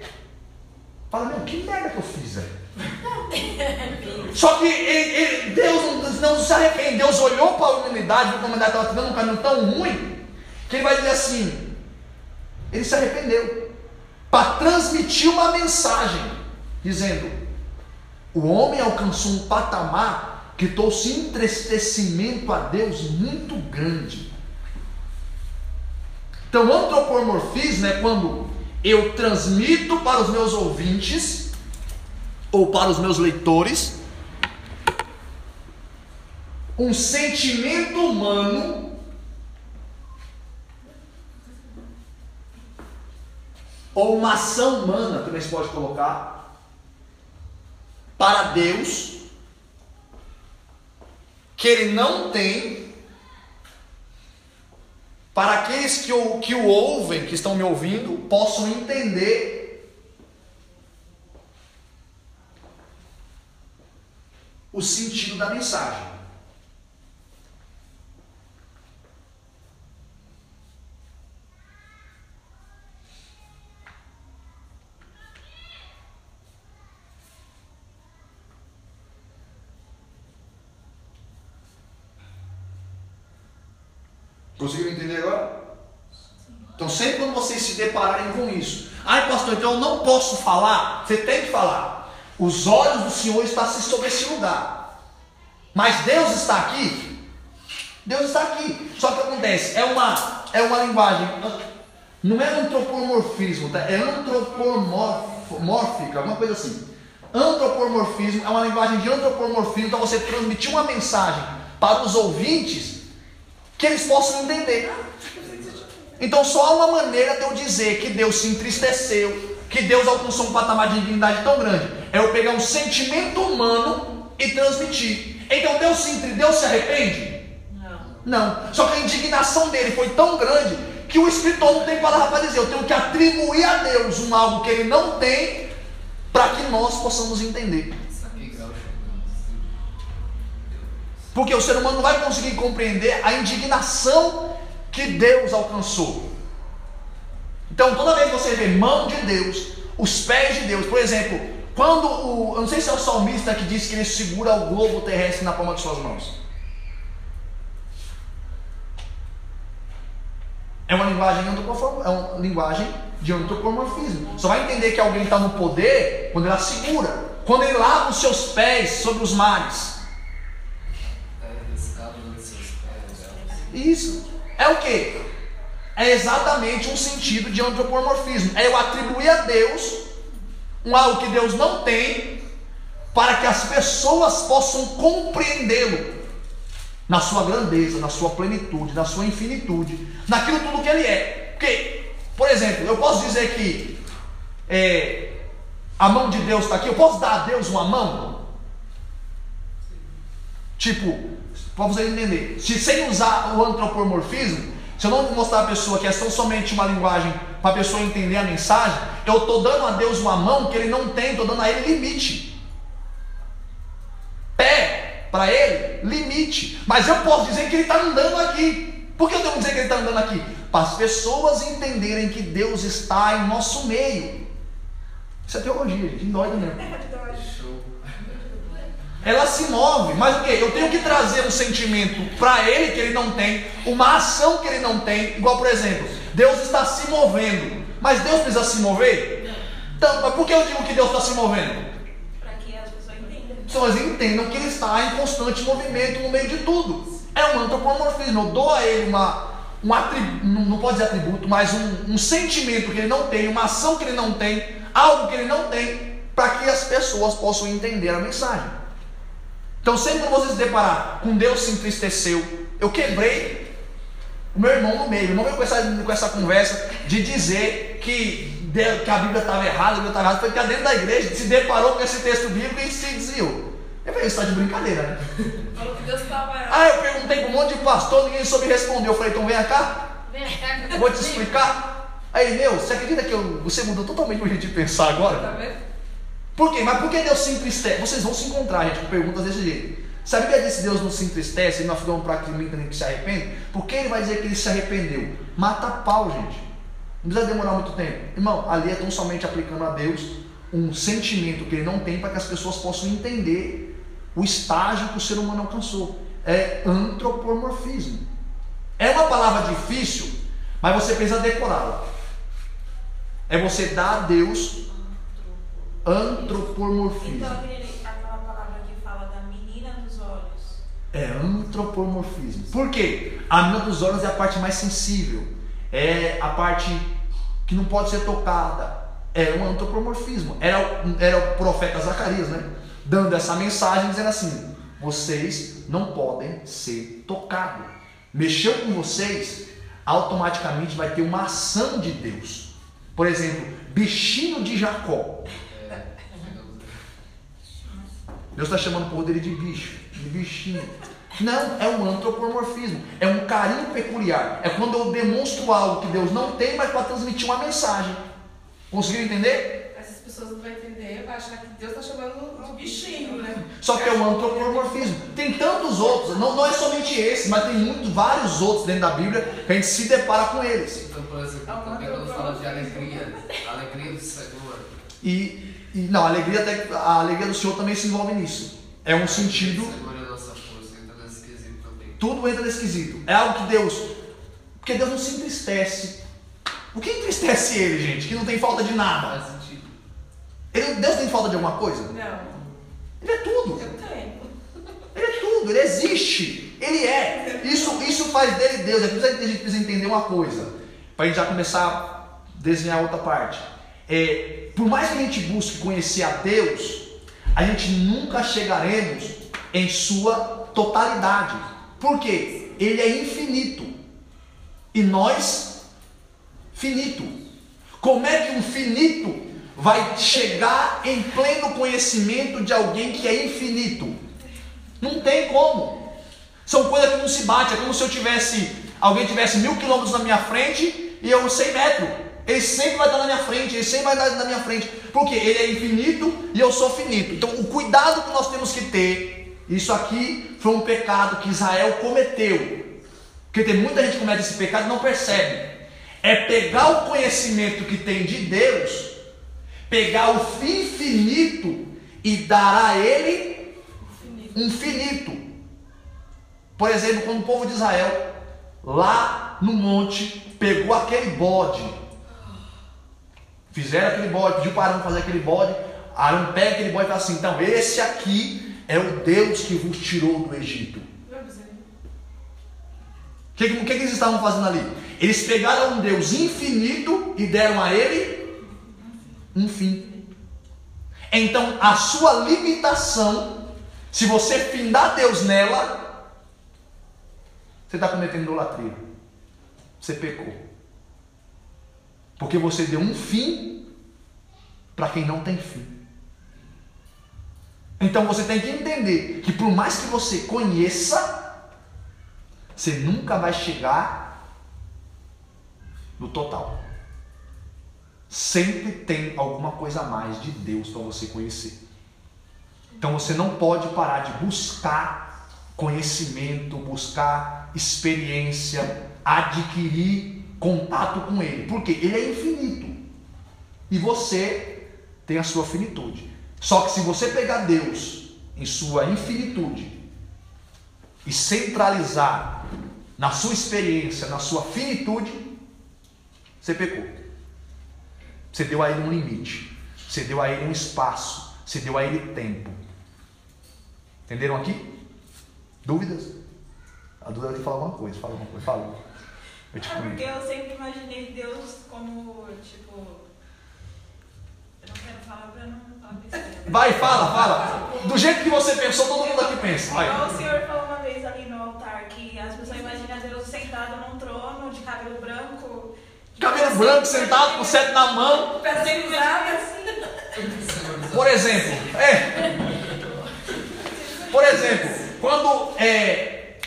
fala, meu, que merda que eu fiz, velho? Só que ele- ele- Deus não, não se arrepende, Deus olhou para a humanidade, viu que a humanidade estava tendo um caminho tão ruim, que ele vai dizer assim: ele se arrependeu para transmitir uma mensagem, dizendo: o homem alcançou um patamar que trouxe entristecimento a Deus muito grande. Então, antropomorfismo é quando eu transmito para os meus ouvintes ou para os meus leitores um sentimento humano ou uma ação humana, também se pode colocar, para Deus, que Ele não tem para aqueles que o, que o ouvem, que estão me ouvindo, possam entender o sentido da mensagem. Conseguiram entender agora? Então, sempre quando vocês se depararem com isso, ai pastor, então eu não posso falar, você tem que falar. Os olhos do Senhor estão sobre esse lugar, mas Deus está aqui. Deus está aqui. Só que acontece, é uma, é uma linguagem, não é antropomorfismo, tá? é antropomórfica, alguma coisa assim. Antropomorfismo é uma linguagem de antropomorfismo, então você transmitir uma mensagem para os ouvintes que eles possam entender. Então só há uma maneira de eu dizer que Deus se entristeceu, que Deus alcançou um patamar de dignidade tão grande. É eu pegar um sentimento humano e transmitir. Então Deus se, Deus se arrepende? Não. Não. Só que a indignação dele foi tão grande que o escritor não tem palavra para dizer. Eu tenho que atribuir a Deus um algo que ele não tem para que nós possamos entender. Porque o ser humano não vai conseguir compreender a indignação que Deus alcançou. Então, toda vez que você vê mão de Deus, os pés de Deus, por exemplo, quando o. Eu não sei se é o salmista que diz que ele segura o globo terrestre na palma de suas mãos. É uma linguagem é uma linguagem de antropomorfismo. Só vai entender que alguém está no poder quando ela segura, quando ele lava os seus pés sobre os mares. Isso. É o que? É exatamente um sentido de antropomorfismo. É eu atribuir a Deus um algo que Deus não tem, para que as pessoas possam compreendê-lo na sua grandeza, na sua plenitude, na sua infinitude, naquilo tudo que ele é. Porque, por exemplo, eu posso dizer que é, a mão de Deus está aqui, eu posso dar a Deus uma mão? Tipo, para você entender. Se sem usar o antropomorfismo, se eu não mostrar a pessoa que é tão somente uma linguagem para a pessoa entender a mensagem, eu estou dando a Deus uma mão que ele não tem, estou dando a ele limite. Pé, para ele, limite. Mas eu posso dizer que ele está andando aqui. Por que eu devo dizer que ele está andando aqui? Para as pessoas entenderem que Deus está em nosso meio. Isso é teologia, gente, dói mesmo. Ela se move, mas o que? Eu tenho que trazer um sentimento para ele que ele não tem, uma ação que ele não tem, igual por exemplo, Deus está se movendo, mas Deus precisa se mover? Então, mas por que eu digo que Deus está se movendo? Para que as pessoas entendam. As pessoas entendam que ele está em constante movimento no meio de tudo. É um antropomorfismo, eu dou a ele uma, um atributo, não pode dizer atributo, mas um, um sentimento que ele não tem, uma ação que ele não tem, algo que ele não tem, para que as pessoas possam entender a mensagem. Então, sempre que você se deparar com Deus se entristeceu, eu quebrei o meu irmão no meio. não veio com essa, com essa conversa de dizer que, que a Bíblia estava errada, a Bíblia estava errada. Foi que dentro da igreja se deparou com esse texto bíblico e se desviou. Eu falei, isso está de brincadeira, né? Falou que Deus estava errado. Ah, eu perguntei para um monte de pastor, ninguém soube responder. Eu falei, então vem cá. Vem cá. Eu vou te explicar. Aí, meu, você acredita que eu, você mudou totalmente o jeito de pensar agora? Tá vendo? Por quê? Mas por que Deus se entristece? Vocês vão se encontrar, gente, com perguntas desse jeito. Sabe que disse Deus não se entristece e nós ficamos praticamente que se arrepende? Por que ele vai dizer que ele se arrependeu? Mata pau, gente. Não precisa demorar muito tempo. Irmão, ali é tão somente aplicando a Deus um sentimento que ele não tem para que as pessoas possam entender o estágio que o ser humano alcançou. É antropomorfismo. É uma palavra difícil, mas você precisa decorá-la. É você dar a Deus Antropomorfismo. Então aquela palavra que fala da menina dos olhos. É antropomorfismo. Por quê? A menina dos olhos é a parte mais sensível. É a parte que não pode ser tocada. É um antropomorfismo. Era, era o profeta Zacarias, né? Dando essa mensagem, dizendo assim: vocês não podem ser tocados. Mexeu com vocês, automaticamente vai ter uma ação de Deus. Por exemplo, bichinho de Jacó. Deus está chamando o povo dele de bicho, de bichinho. Não, é um antropomorfismo, é um carinho peculiar. É quando eu demonstro algo que Deus não tem, mas para transmitir uma mensagem. Conseguiu entender? Essas pessoas não vão entender, vai achar que Deus está chamando de bichinho, né? Só que é um antropomorfismo. Tem tantos outros, não, não é somente esse, mas tem muito, vários outros dentro da Bíblia que a gente se depara com eles. Então, por exemplo, também quando fala de alegria, alegria do Senhor. E, e não, a alegria, até, a alegria do Senhor também se envolve nisso. É um sentido, é a nossa força, entra nesse quesito também. tudo entra nesse quesito. É algo que Deus, porque Deus não se entristece. O que entristece ele, gente? Que não tem falta de nada. Faz sentido. Ele, Deus tem falta de alguma coisa? Não, Ele é tudo. eu tenho. Ele é tudo, ele existe. Ele é. Isso, isso faz dele Deus. É por isso que a gente precisa entender uma coisa. Para a gente já começar a desenhar outra parte. É, por mais que a gente busque conhecer a Deus, a gente nunca chegaremos em sua totalidade. Por quê? Ele é infinito. E nós, finito. Como é que um finito vai chegar em pleno conhecimento de alguém que é infinito? Não tem como. São coisas que não se bate. É como se eu tivesse, alguém tivesse mil quilômetros na minha frente e eu 100 metros. Ele sempre vai estar na minha frente, ele sempre vai estar na minha frente. Porque ele é infinito e eu sou finito. Então o cuidado que nós temos que ter, isso aqui foi um pecado que Israel cometeu. Porque tem muita gente que comete esse pecado e não percebe. É pegar o conhecimento que tem de Deus, pegar o fim finito e dar a ele um finito. Por exemplo, quando o povo de Israel, lá no monte, pegou aquele bode, fizeram aquele bode, pediu para Arão fazer aquele bode, Arão pega aquele bode e fala assim: então, esse aqui é o Deus que vos tirou do Egito. O que, que, que eles estavam fazendo ali? Eles pegaram um Deus infinito e deram a ele um fim. Então, a sua limitação, se você findar Deus nela, você está cometendo idolatria. Você pecou. Porque você deu um fim para quem não tem fim. Então você tem que entender que por mais que você conheça, você nunca vai chegar no total. Sempre tem alguma coisa a mais de Deus para você conhecer. Então você não pode parar de buscar conhecimento, buscar experiência, adquirir contato com Ele, porque Ele é infinito e você tem a sua finitude. Só que se você pegar Deus em sua infinitude e centralizar na sua experiência, na sua finitude, você pecou. Você deu a ele um limite, você deu a ele um espaço, você deu a ele tempo. Entenderam aqui? Dúvidas? A dúvida tem que falar alguma coisa, fala alguma coisa, fala. Eu te É porque eu sempre imaginei Deus como, tipo. Eu não quero falar pra não falar besteira. Vai, fala, fala. Do jeito que você pensou, todo mundo aqui pensa. Vai. Igual o senhor falou uma vez ali no altar que as pessoas imaginam Deus sentado num trono de cabelo branco. Cabelo branco, sentado com sete na mão. Pezinho cruzado. Por exemplo, é. Por exemplo, quando é.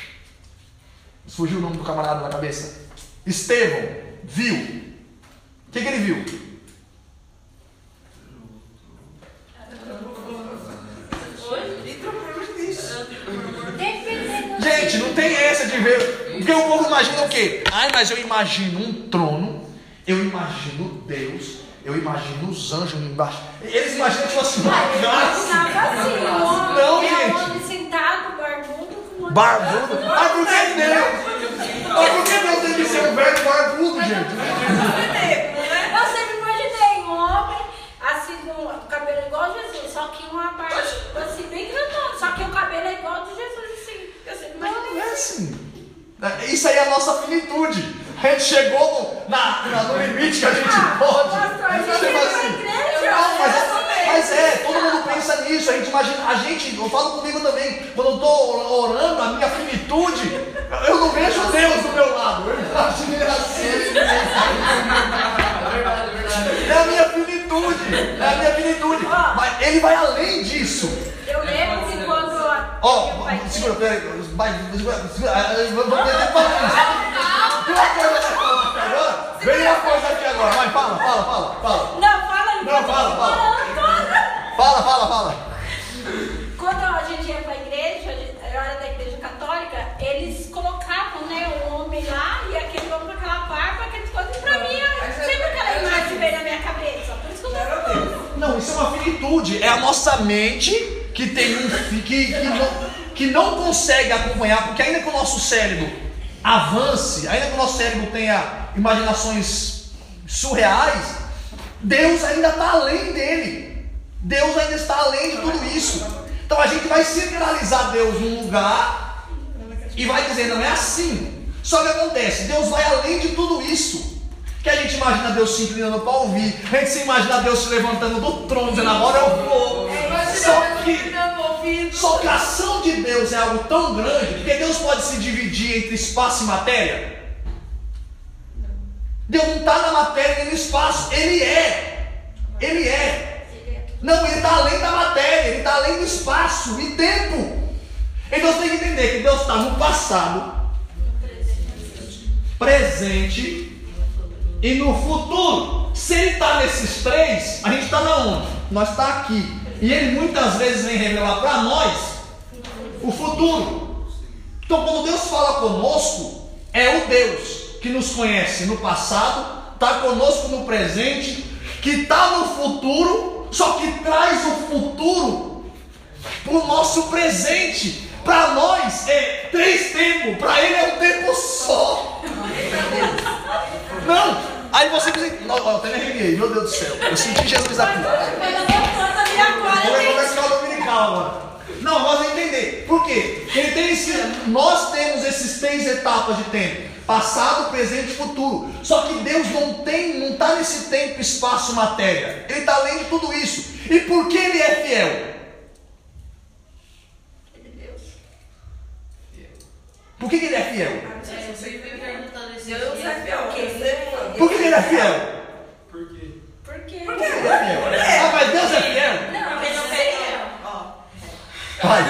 Fugiu o nome do camarada na cabeça? Estevão viu. O que, que ele viu? Gente, não tem essa de ver. Porque o povo imagina o quê? Ai, mas eu imagino um trono, eu imagino Deus, eu imagino os anjos embaixo. Eles imaginam tipo assim, uma homem, Não, gente. barbudo? Ah, por que Deus? Ah, por que Deus tem que ser um velho barbudo, gente? Eu sempre imaginei um homem, assim, com o cabelo igual a Jesus, só que uma parte, assim, bem grandona, só que o cabelo é igual de Jesus, assim. Eu sempre imaginei não é assim. Isso aí é a nossa finitude. A gente chegou no, na, no limite que a gente pode. Pastor, a gente é assim, igreja. Não, mas é, mas é, todo mundo pensa nisso. A gente imagina, a gente, eu falo comigo também, quando eu estou orando, a minha finitude, eu não vejo Deus do meu lado. Eu imagino ele assim. É verdade, é verdade. É a minha finitude. É a minha finitude. Mas ele vai além disso. Eu lembro que quando... Ó, pai- segura, peraí. Vamos falar isso. Vem uma coisa aqui agora. Vai, fala, fala, fala, fala. Não, fala. Não, fala, fala. Fala. Fala, fala. Quando a gente ia pra igreja, eu era da igreja católica, eles colocavam, né, o homem lá e aquele homem com aquela barba, aqueles coisas pra mim, sempre aquela imagem veio na minha cabeça. Por isso que eu tô falando. Não, isso é uma finitude. É a nossa mente que tem um que, que, não, que não consegue acompanhar, porque ainda que o nosso cérebro avance, ainda que o nosso cérebro tenha imaginações surreais, Deus ainda está além dele. Deus ainda está além de tudo isso. Então a gente vai centralizar Deus num lugar e vai dizer, não é assim. Só que acontece, Deus vai além de tudo isso. Que a gente imagina Deus se inclinando para ouvir, a gente se imagina Deus se levantando do trono, dizendo agora eu vou. Só que, só que a ação de Deus é algo tão grande, porque Deus pode se dividir entre espaço e matéria. Deus não está na matéria nem no espaço, Ele é. Ele é. Não, Ele está além da matéria, Ele está além do espaço e tempo. Então você tem que entender que Deus está no passado, presente e no futuro. Se Ele está nesses três, a gente está na onde? Nós está aqui. E Ele muitas vezes vem revelar para nós o futuro. Então, quando Deus fala conosco, é o Deus que nos conhece no passado, está conosco no presente, que está no futuro, só que traz o futuro para o nosso presente. Para nós é três tempos, para Ele é um tempo só. Não, aí você diz, não, eu até me arrepiei, meu Deus do céu, eu senti Jesus aqui. Vou gente. começar a dominical agora. Não, nós vamos entender. Por quê? Ele tem esse, nós temos esses três etapas de tempo: passado, presente e futuro. Só que Deus não tem, não está nesse tempo, espaço, matéria. Ele está além de tudo isso. E por que ele é fiel? Por que, que ele é fiel? Deus dia. é fiel, porque ele Por que, que ele é fiel? Por quê? Por quê? Por que ele é fiel? Ah, mas Deus é fiel? Não, mas não é é fiel. Vai.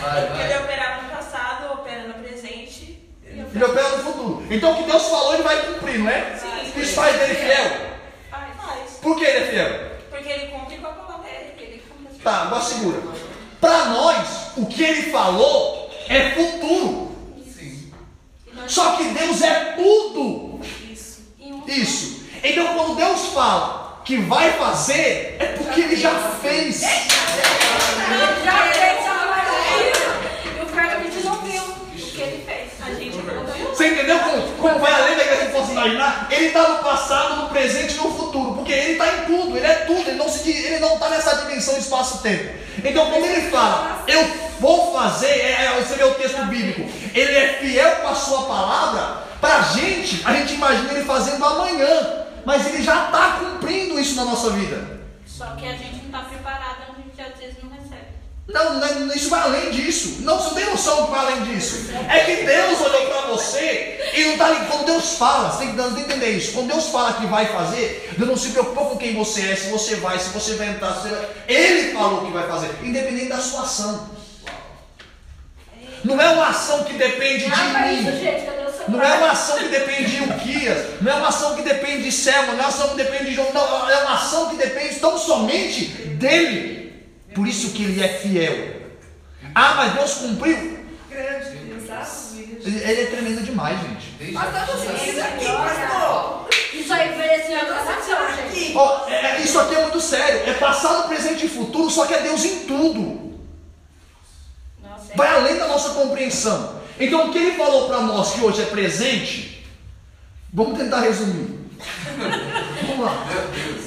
Vai, ele vai. operava no passado, opera no presente. e Ele opera no futuro. Então o que Deus falou, ele vai cumprir, não é? Sim. Isso faz dele fiel. Faz, faz. Por que ele é fiel? Porque ele cumpre com a palavra dele. Tá, agora segura. Para nós, o que ele falou é futuro. Sim. Só que Deus é tudo Isso. isso. Então quando Deus fala que vai fazer, é porque ele já fez. Já fez a maravilha. E o Carlos não viu o que ele fez. A gente não viu. Você entendeu como, como vai além da que possa imaginar? Ele está no passado, no presente e no futuro. Porque ele está em tudo, ele é tudo, ele não se di- ele não está nessa dimensão espaço-tempo. Então quando ele fala, eu vou fazer, é, é, você vê o texto bíblico, ele é fiel com a sua palavra, para a gente, a gente imagina ele fazendo amanhã, mas ele já está cumprindo isso na nossa vida. Só que a gente não está preparado, a gente às vezes não recebe. Não, não é- isso vai além disso. Não, você não tem noção que vai além disso. É que Deus olhou para você e não está ligado. Quando Deus fala, você tem que entender isso. Quando Deus fala que vai fazer, Deus não se preocupa com quem você é, se você vai, se você vai entrar. Vai... Ele falou que vai fazer, independente da sua ação. Não é uma ação que depende de mim. Não é uma ação que depende de Uquias, não é uma ação que depende de Selma, não é uma ação que depende de João, não, é uma ação que depende tão somente dele. Por isso que ele é fiel. Ah, mas Deus cumpriu. grande? Ele, é tremendo demais, gente. Mas tá você isso aqui, pastor. Isso aí Eu aqui. Ó, é- é- isso aqui é muito sério. É passado, presente e futuro, só que é Deus em tudo. Nossa, Vai além da nossa compreensão. Então o que ele falou para nós que hoje é presente, vamos tentar resumir. Vamos lá.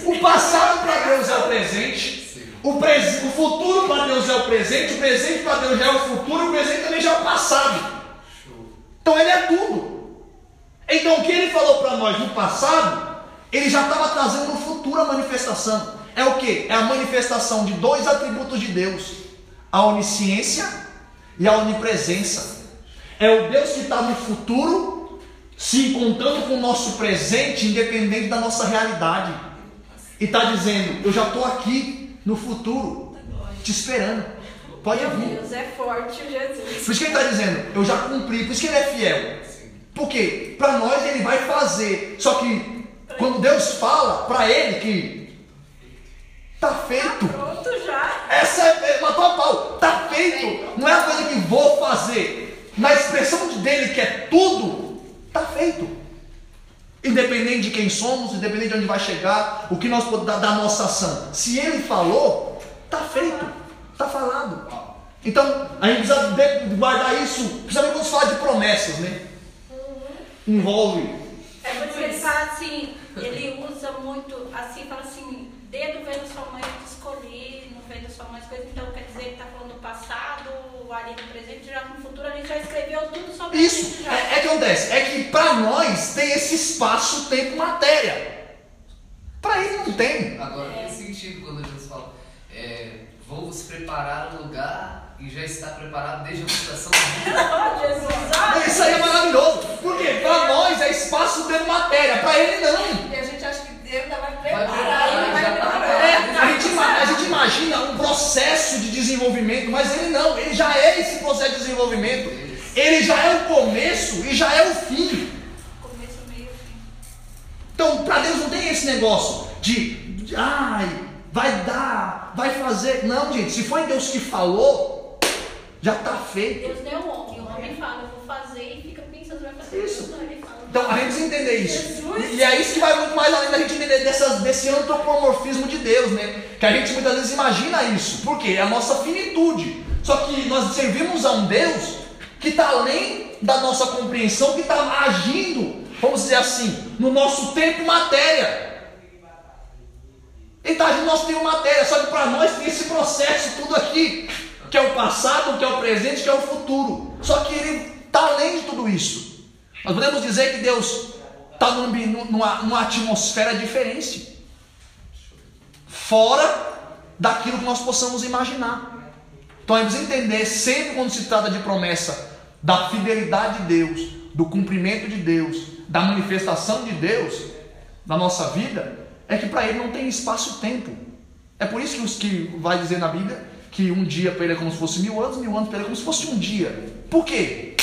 O passado para Deus é o presente. O, pres- o futuro para Deus é o presente, o presente para Deus já é o futuro, o presente também já é o passado. Então ele é tudo. Então o que ele falou para nós no passado, ele já estava trazendo no futuro a manifestação. É o que? É a manifestação de dois atributos de Deus: a onisciência e a onipresença. É o Deus que está no futuro se encontrando com o nosso presente, independente da nossa realidade. E está dizendo: Eu já estou aqui no futuro, te esperando. Pode Meu vir. Deus, é forte Jesus. Por isso que ele está dizendo, eu já cumpri, por isso que ele é fiel. Por quê? Para nós ele vai fazer. Só que quando Deus fala para ele que tá feito, Pronto já. essa é matou a pau, tá feito. Não é a coisa que vou fazer. Na expressão de dele que é tudo, tá. Independente de quem somos, independente de onde vai chegar, o que nós podemos dar da nossa ação. Se ele falou, tá feito, tá falado. Então, a gente precisa guardar isso, principalmente quando se fala de promessas, né? Envolve. É por fala assim, ele usa muito, assim, fala assim, dedo vendo sua mãe eu te escolhi, não vendo sua mãe as coisas, então quer dizer, ele está falando do passado, ali no presente, já no futuro, ele já escreveu tudo sobre Isso, isso já. é, é que acontece, é que para nós tem esse espaço, tempo, matéria. Para ele não tem. Agora tem sentido quando Jesus fala, é, vou vos preparar um lugar e já está preparado desde a fundação do mundo. Jesus, olha. Isso aí é maravilhoso. Por quê? Para nós é espaço, tempo, matéria. Para ele não. E a gente acha que Deus ainda vai preparar. tá. É, a, gente, ima- a gente imagina um processo de desenvolvimento, mas ele não, ele já é esse processo de desenvolvimento. Ele já é o começo e já é o fim. Começo, meio, fim. Então, para Deus não tem esse negócio de, de, ai, vai dar, vai fazer. Não, gente, se foi Deus que falou, já está feito. Deus deu o homem, o homem fala, eu vou fazer e fica pensando, vai fazer Isso. Então a gente precisa entender isso. E, e é isso que vai muito mais além da gente entender dessas, desse antropomorfismo de Deus, né? Que a gente muitas vezes imagina isso. Por quê? É a nossa finitude. Só que nós servimos a um Deus que está além da nossa compreensão, que está agindo, vamos dizer assim, no nosso tempo e matéria. Ele está agindo no nosso tempo e matéria. Só que para nós tem esse processo tudo aqui, que é o passado, que é o presente, que é o futuro. Só que ele está além de tudo isso. Nós podemos dizer que Deus está numa, numa atmosfera diferente, fora daquilo que nós possamos imaginar. Então, é preciso entender sempre quando se trata de promessa da fidelidade de Deus, do cumprimento de Deus, da manifestação de Deus na nossa vida, é que para Ele não tem espaço-tempo. É por isso que, os, que vai dizer na Bíblia que um dia para Ele é como se fosse mil anos, mil anos para Ele é como se fosse um dia. Por quê?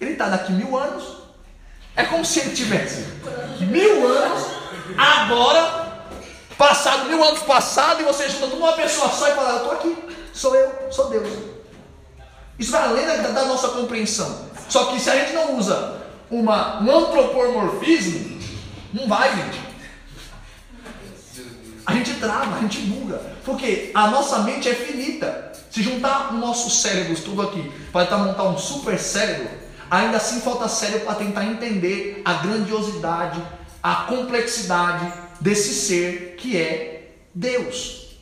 Ele está daqui mil anos, é como se ele tivesse mil anos, agora, passado mil anos passado, e você junta numa pessoa só e fala, eu estou aqui, sou eu, sou Deus. Isso vai além da, da nossa compreensão. Só que se a gente não usa uma, um antropomorfismo, não vai, gente. A gente trava, a gente buga. Porque a nossa mente é finita. Se juntar os nossos cérebros tudo aqui para montar um super cérebro, ainda assim falta cérebro para tentar entender a grandiosidade, a complexidade desse ser que é Deus.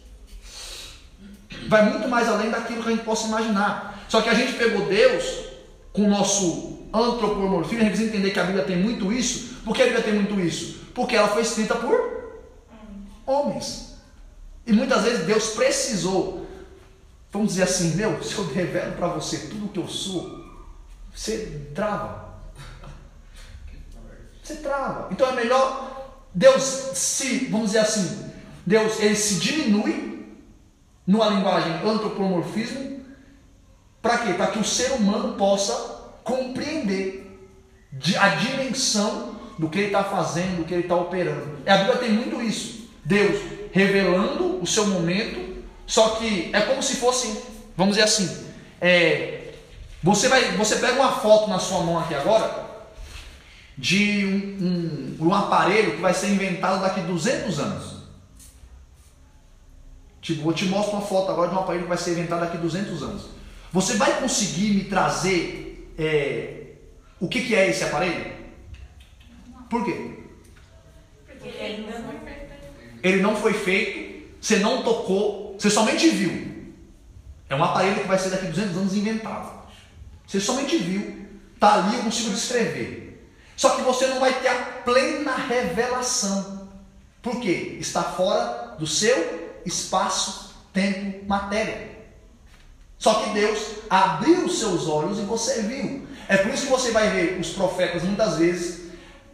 Vai muito mais além daquilo que a gente possa imaginar. Só que a gente pegou Deus com o nosso antropomorfismo, a gente precisa entender que a Bíblia tem muito isso. Por que a Bíblia tem muito isso? Porque ela foi escrita por homens. E muitas vezes Deus precisou, vamos dizer assim, meu, se eu revelo para você tudo que eu sou, você trava. Você trava. Então é melhor Deus se, vamos dizer assim, Deus ele se diminui numa linguagem antropomorfismo, para quê? Para que o ser humano possa compreender de- a dimensão do que ele está fazendo, do que ele está operando. E a Bíblia tem muito isso. Deus revelando o seu momento, só que é como se fosse, vamos dizer assim, é, você vai, você pega uma foto na sua mão aqui agora de um, um, um aparelho que vai ser inventado daqui 200 anos. Tipo, eu te mostro uma foto agora de um aparelho que vai ser inventado daqui 200 anos. Você vai conseguir me trazer é, o que, que é esse aparelho? Por quê? Porque ele ainda não foi feito. Ele não foi feito, você não tocou, você somente viu. É um aparelho que vai ser daqui 200 anos inventado. Você somente viu, tá ali, eu consigo descrever. Só que você não vai ter a plena revelação. Por quê? Está fora do seu espaço, tempo, matéria. Só que Deus abriu os seus olhos e você viu. É por isso que você vai ver os profetas muitas vezes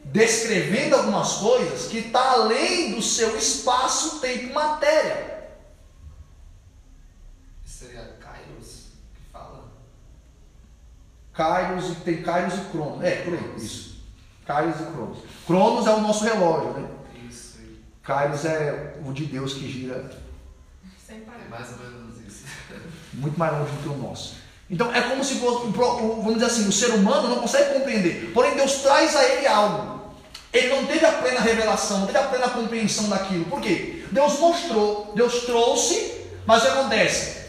descrevendo algumas coisas que está além do seu espaço, tempo, matéria. Seria Kairos? Kairos e tem Kairos e Cronos. É, por aí, isso. Kairos e Cronos. Cronos é o nosso relógio, né? Isso aí. Kairos é o de Deus que gira Sem É parar. mais ou menos isso. muito mais longe do que o nosso. Então é como se fosse, vamos dizer assim, o ser humano não consegue compreender. Porém, Deus traz a ele algo. Ele não teve a plena revelação, não teve a plena compreensão daquilo. Por quê? Deus mostrou, Deus trouxe, mas o que acontece?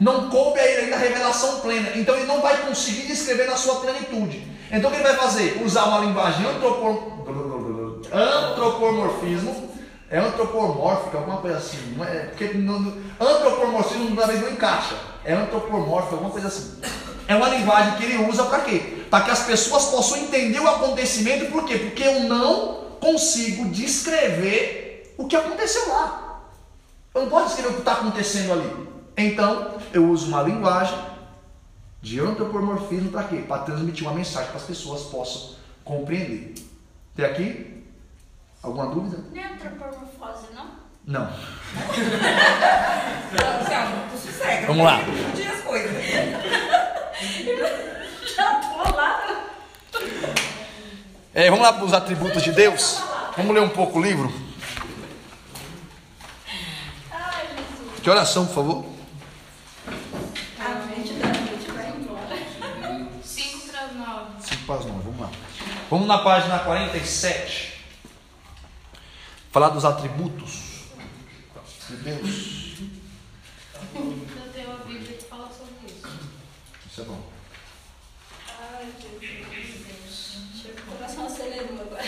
Não coube a ele ainda a revelação plena. Então ele não vai conseguir descrever na sua plenitude. Então o que ele vai fazer? Usar uma linguagem antropor... antropomorfismo. É antropomórfica, alguma coisa assim. Não é, porque no, antropomorfismo não encaixa. É antropomórfico, alguma coisa assim. É uma linguagem que ele usa para quê? Para que as pessoas possam entender o acontecimento. Por quê? Porque eu não consigo descrever o que aconteceu lá. Eu não posso descrever o que está acontecendo ali. Então, eu uso uma linguagem de antropomorfismo para quê? Para transmitir uma mensagem para as pessoas possam compreender. Tem aqui? Alguma dúvida? Não é antropomorfose, não? Não. Sossega. Vamos lá. Confundir as coisas. Já tô lá. É, vamos lá para os atributos de Deus? Vamos ler um pouco o livro? Ai, Jesus. Que oração, por favor? A da gente vai embora. 5 para 9. 5 para as 9, vamos lá. Vamos na página 47. Falar dos atributos de Deus. Eu tenho a Bíblia que fala sobre isso. Isso é bom. Ai, Jesus. Chega o coração acelerou agora.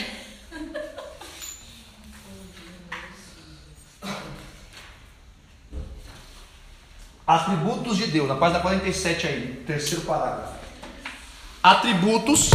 Atributos de Deus, na página 47 aí, terceiro parágrafo. Atributos